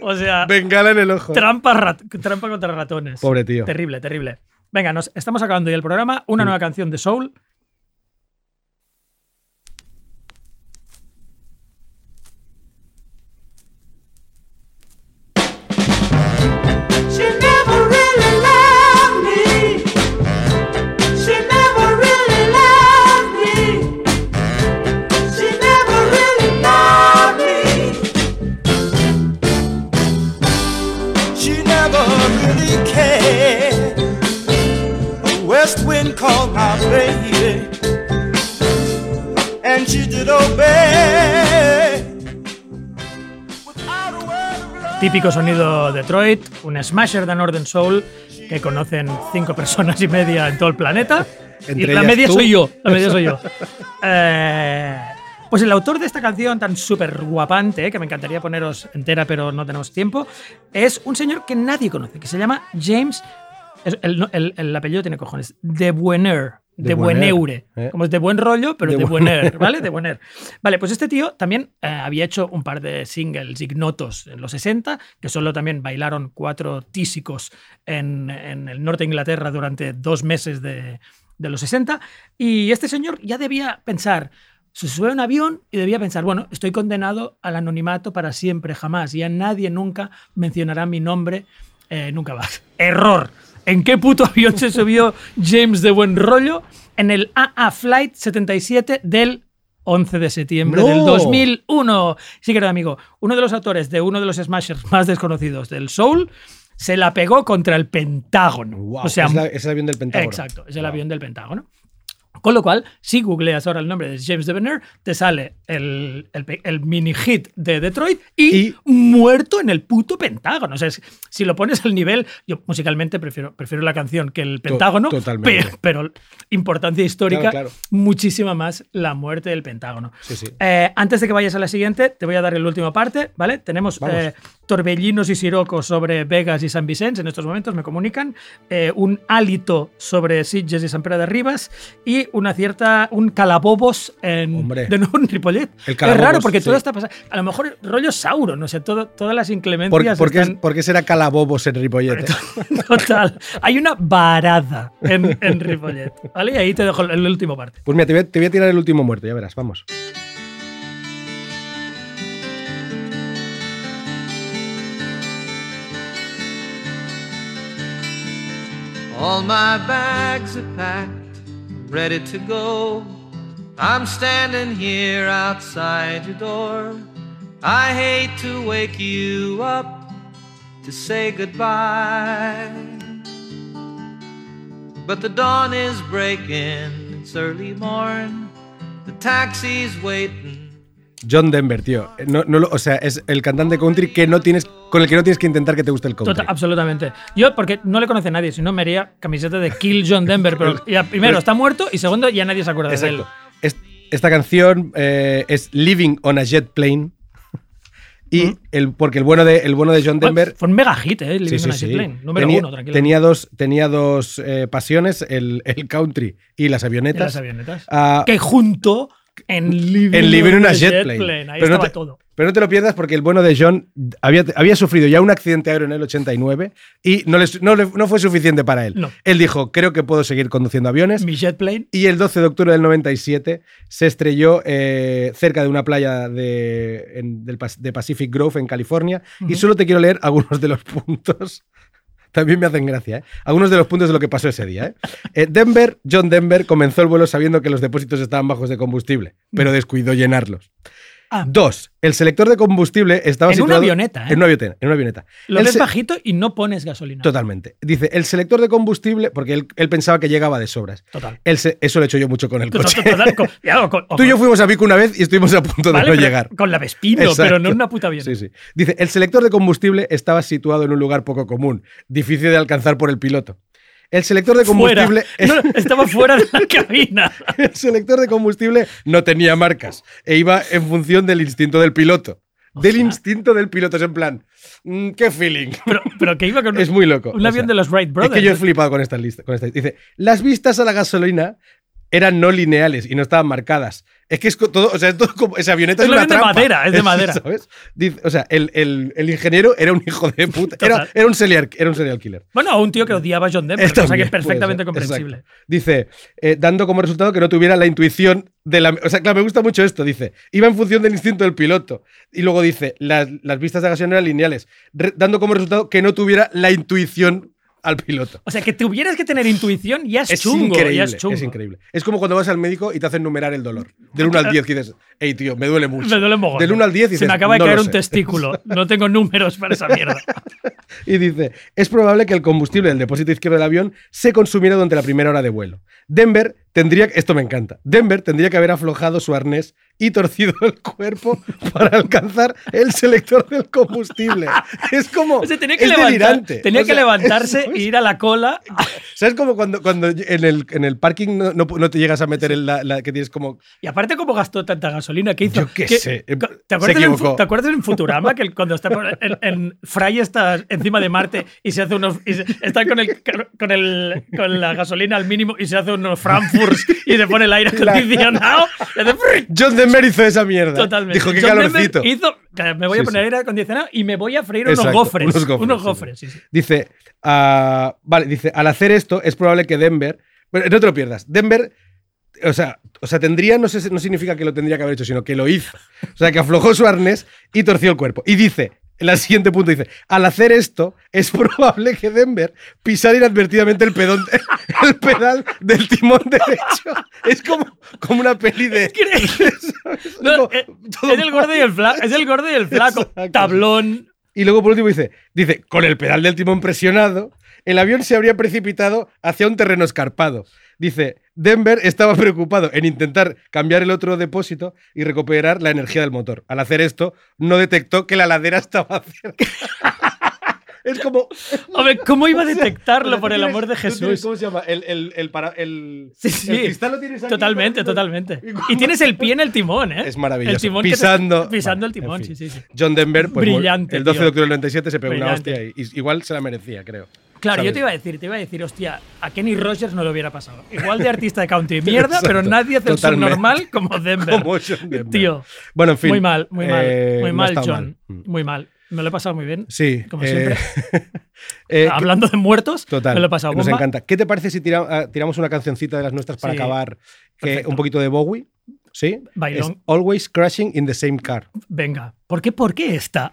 O sea, Bengala en el ojo. trampa, rat- trampa contra ratones. Pobre tío. Terrible, terrible. Venga, nos estamos acabando ya el programa. Una nueva canción de Soul. My baby, and she did obey. Típico sonido Detroit, un smasher de Northern Soul que conocen cinco personas y media en todo el planeta. y la ellas media tú. soy yo. La media soy yo. Eh, pues el autor de esta canción tan súper guapante, que me encantaría poneros entera, pero no tenemos tiempo, es un señor que nadie conoce, que se llama James. Es- El, el- el apellido tiene cojones. De Buener. De De Bueneure. ¿eh? Como es de buen rollo, pero De de, Buener. ¿vale? De Buener. Vale, pues este tío también eh, había hecho un par de singles ignotos en los 60, que solo también bailaron cuatro tísicos en, en el norte de Inglaterra durante dos meses de, de los 60. Y este señor ya debía pensar, se sube a un avión y debía pensar, bueno, estoy condenado al anonimato para siempre, jamás. Ya nadie nunca mencionará mi nombre, eh, nunca más. <laughs> Error. ¿En qué puto <laughs> avión se subió James de Buen Rollo? En el AA Flight 77 del 11 de septiembre ¡No! del 2001. Sí, querido amigo, uno de los autores de uno de los smashers <laughs> más desconocidos del Soul se la pegó contra el Pentágono. Guau, o sea, es, la- es el avión del Pentágono. Exacto, es el avión del Pentágono. Con lo cual, si googleas ahora el nombre de James Devener, te sale el, el pe- el mini hit de Detroit y, muerto en el puto Pentágono. O sea, es- si lo pones al nivel, yo musicalmente prefiero, prefiero la canción que el Pentágono, totalmente. pe- pero, importancia histórica, Claro, claro. muchísima más la muerte del Pentágono. Sí, sí. Eh, antes de que vayas a la siguiente, te voy a dar el último parte, ¿vale? Tenemos eh, torbellinos y sirocos sobre Vegas y San Vicente, en estos momentos me comunican, eh, un hálito sobre Sitges y San Pere de Ribas y una cierta, un calabobos en, Hombre. de nuevo en Ripollet. El es raro porque sí. todo está pasando, a lo mejor rollo Sauron, no sé, todo, todas las ¿Por, inclemencias por están- por qué será calabobos en Ripollet? <laughs> Total, hay una varada en, en Ripollet, ¿vale? Y ahí te dejo el, el último parte. Pues mira, te voy, a, te voy a tirar el último muerto, ya verás, vamos. All my bags are packed, ready to go. I'm standing here outside your door. I hate to wake you up to say goodbye. But the dawn is breaking, it's early morn. The taxi's waiting. John Denver, tío. No, no o sea, es el cantante country que no tienes, con el que no tienes que intentar que te guste el country. Total, absolutamente. Yo, porque no le conoce nadie, si no me haría camiseta de Kill John Denver, pero ya, <laughs> primero está muerto y segundo ya nadie se acuerda de él. Exacto. Es- esta canción eh, es Living on a Jet Plane. Y el, porque el bueno de, el bueno de John Denver. Fue un mega hit, ¿eh? Living Sí, sí, on a sí. Jet Plane. Número tenía, uno, tranquilo. tenía dos, tenía dos eh, pasiones, el, el country y las avionetas. Y las avionetas. Ah, que junto en Living, en Living una a jet plane. Ahí Pero no estaba te- todo. Pero no te lo pierdas porque el bueno de John había, había sufrido ya un accidente aéreo en el 89 y no, le- no, no fue suficiente para él. No. Él dijo, creo que puedo seguir conduciendo aviones. Mi jet plane. Y el 12 de octubre del 97 se estrelló eh, cerca de una playa de, en- del de Pacific Grove en California. Y Ujú. solo te quiero leer <laughs> algunos de los puntos. También me hacen gracia, ¿eh? Algunos de los puntos de lo que pasó ese día. ¿eh? Eh, Denver, John Denver comenzó el vuelo sabiendo que los depósitos estaban bajos de combustible, pero descuidó llenarlos. Ah. Dos, el selector de combustible estaba En una situado avioneta, ¿eh? En una avioneta. En una avioneta. Lo El ves se- bajito y no pones gasolina. Totalmente. Dice, el selector de combustible, porque él, él pensaba que llegaba de sobras. Total. Él se- eso lo he hecho yo mucho con el coche. total, <laughs> con- con- Tú y yo fuimos a Vic una vez y estuvimos a punto de Vale, no llegar. Con la Vespino, Exacto. pero no en una puta avión. Sí, sí. Dice, el selector de combustible estaba situado en un lugar poco común, difícil de alcanzar por el piloto. El selector de Fuera. combustible... <laughs> No, estaba fuera de la <laughs> cabina. <laughs> el selector de combustible no tenía marcas e iba en función del instinto del piloto. del instinto del piloto, es en plan, mm, qué feeling. Pero, pero que iba con Es muy loco. un o avión sea, de los Wright Brothers. Es que yo he flipado con esta lista. Con esta. Dice, las vistas a la gasolina eran no lineales y no estaban marcadas. Es que es todo, o sea, es todo como, esa avioneta Es una de madera, es de <laughs> madera. ¿sabes? Dice, o sea, el, el- el ingeniero era un hijo de puta. Era, era un serial, era un serial killer. Bueno, un tío que odiaba a John Denver, Esto cosa que es perfectamente ser, comprensible. exacto. Dice, eh, dando como resultado que no tuviera la intuición de la. O sea, claro, me gusta mucho esto. Dice, iba en función del instinto del piloto. Y luego dice, las, las vistas de gasolina eran lineales, re- dando como resultado que no tuviera la intuición al piloto. O sea, que tuvieras que tener intuición ya es, Es chungo. increíble, ya es, chungo. es increíble. Es como cuando vas al médico y te hacen numerar el dolor. Del 1 al 10 que dices, hey tío, me duele mucho. Me duele mogollón. Del 1 al 10 Se dices, me acaba de "No caer un sé". testículo. No tengo números para esa mierda. <laughs> Y dice, es probable que el combustible del depósito izquierdo del avión se consumiera durante la primera hora de vuelo. Denver tendría, esto me encanta, Denver tendría que haber aflojado su arnés y torcido el cuerpo para alcanzar el selector del combustible. Es como, O sea, tenía que, es levantar- delirante. tenía O que sea, levantarse es- e ir a la cola. ¿Sabes como cuando, cuando en, el, en el parking no, no- no te llegas a meter en la, la que tienes como... Y aparte, ¿cómo gastó tanta gasolina? ¿Qué hizo? Yo qué ¿Qué- sé, ¿Te acuerdas, en, ¿Te acuerdas en Futurama que cuando está en, en Fry está encima de Marte y se hace unos y se- está con el con el con la gasolina al mínimo y se hace unos Frankfurts y se pone el aire acondicionado? John Denver hizo esa mierda. Totalmente. Dijo, qué John Denver calorcito. Hizo, me voy a Sí, poner sí. aire acondicionado y me voy a freír unos gofres. unos gofres, Unos sí, gofres, sí, sí. Dice, ah, vale, dice, al hacer esto es probable que Denver, bueno, no te lo pierdas, Denver, o sea, o sea, tendría, no, sé, no significa que lo tendría que haber hecho, sino que lo hizo. O sea, que aflojó su arnés y torció el cuerpo. Y dice, en el siguiente punto dice, al hacer esto es <laughs> probable que Denver pisara inadvertidamente el, pedón, <laughs> el pedal del timón derecho. Es como, como una peli de... <laughs> No, eh, es el gordo y el flaco. Es el gordo y el flaco. Exacto. Tablón. Y luego por último dice, dice, con el pedal del timón presionado, el avión se habría precipitado hacia un terreno escarpado. Dice, Denver estaba preocupado en intentar cambiar el otro depósito y recuperar la energía del motor. Al hacer esto, no detectó que la ladera estaba cerca. <laughs> es como... Hombre, ¿cómo iba a detectarlo, <laughs> O sea, por el amor de tienes- Jesús? ¿Cómo se llama? El, el, el, para- el- Sí, sí. el cristal lo tienes aquí, Totalmente, ¿no? totalmente. Y tienes el pie en el <laughs> timón, ¿eh? Es maravilloso. El timón te- pisando, pisando el timón, en fin. sí, sí, sí. John Denver, pues, Brillante, el 12 tío. de octubre del 97 se pegó una hostia y, y igual se la merecía, creo. Claro, yo te iba a decir, te iba a decir, hostia, a Kenny Rogers no le hubiera pasado. Igual de artista de country <laughs> mierda, Exacto. pero nadie hace el Totalmente. subnormal como <laughs> Denver. Como John Denver. Tío. Bueno, en fin. Muy mal, muy mal. eh, muy mal, John. mal. Muy mal. Me lo he pasado muy bien. Sí. Como eh, siempre. <laughs> eh, Hablando de muertos, Total. me lo he pasado Nos bomba. encanta. ¿Qué te parece si tira- ah, tiramos una cancioncita de las nuestras para Sí. acabar? Que, un poquito de Bowie. ¿Sí? Bailón. Es Always Crashing in the Same Car. Venga. ¿Por qué, por qué esta?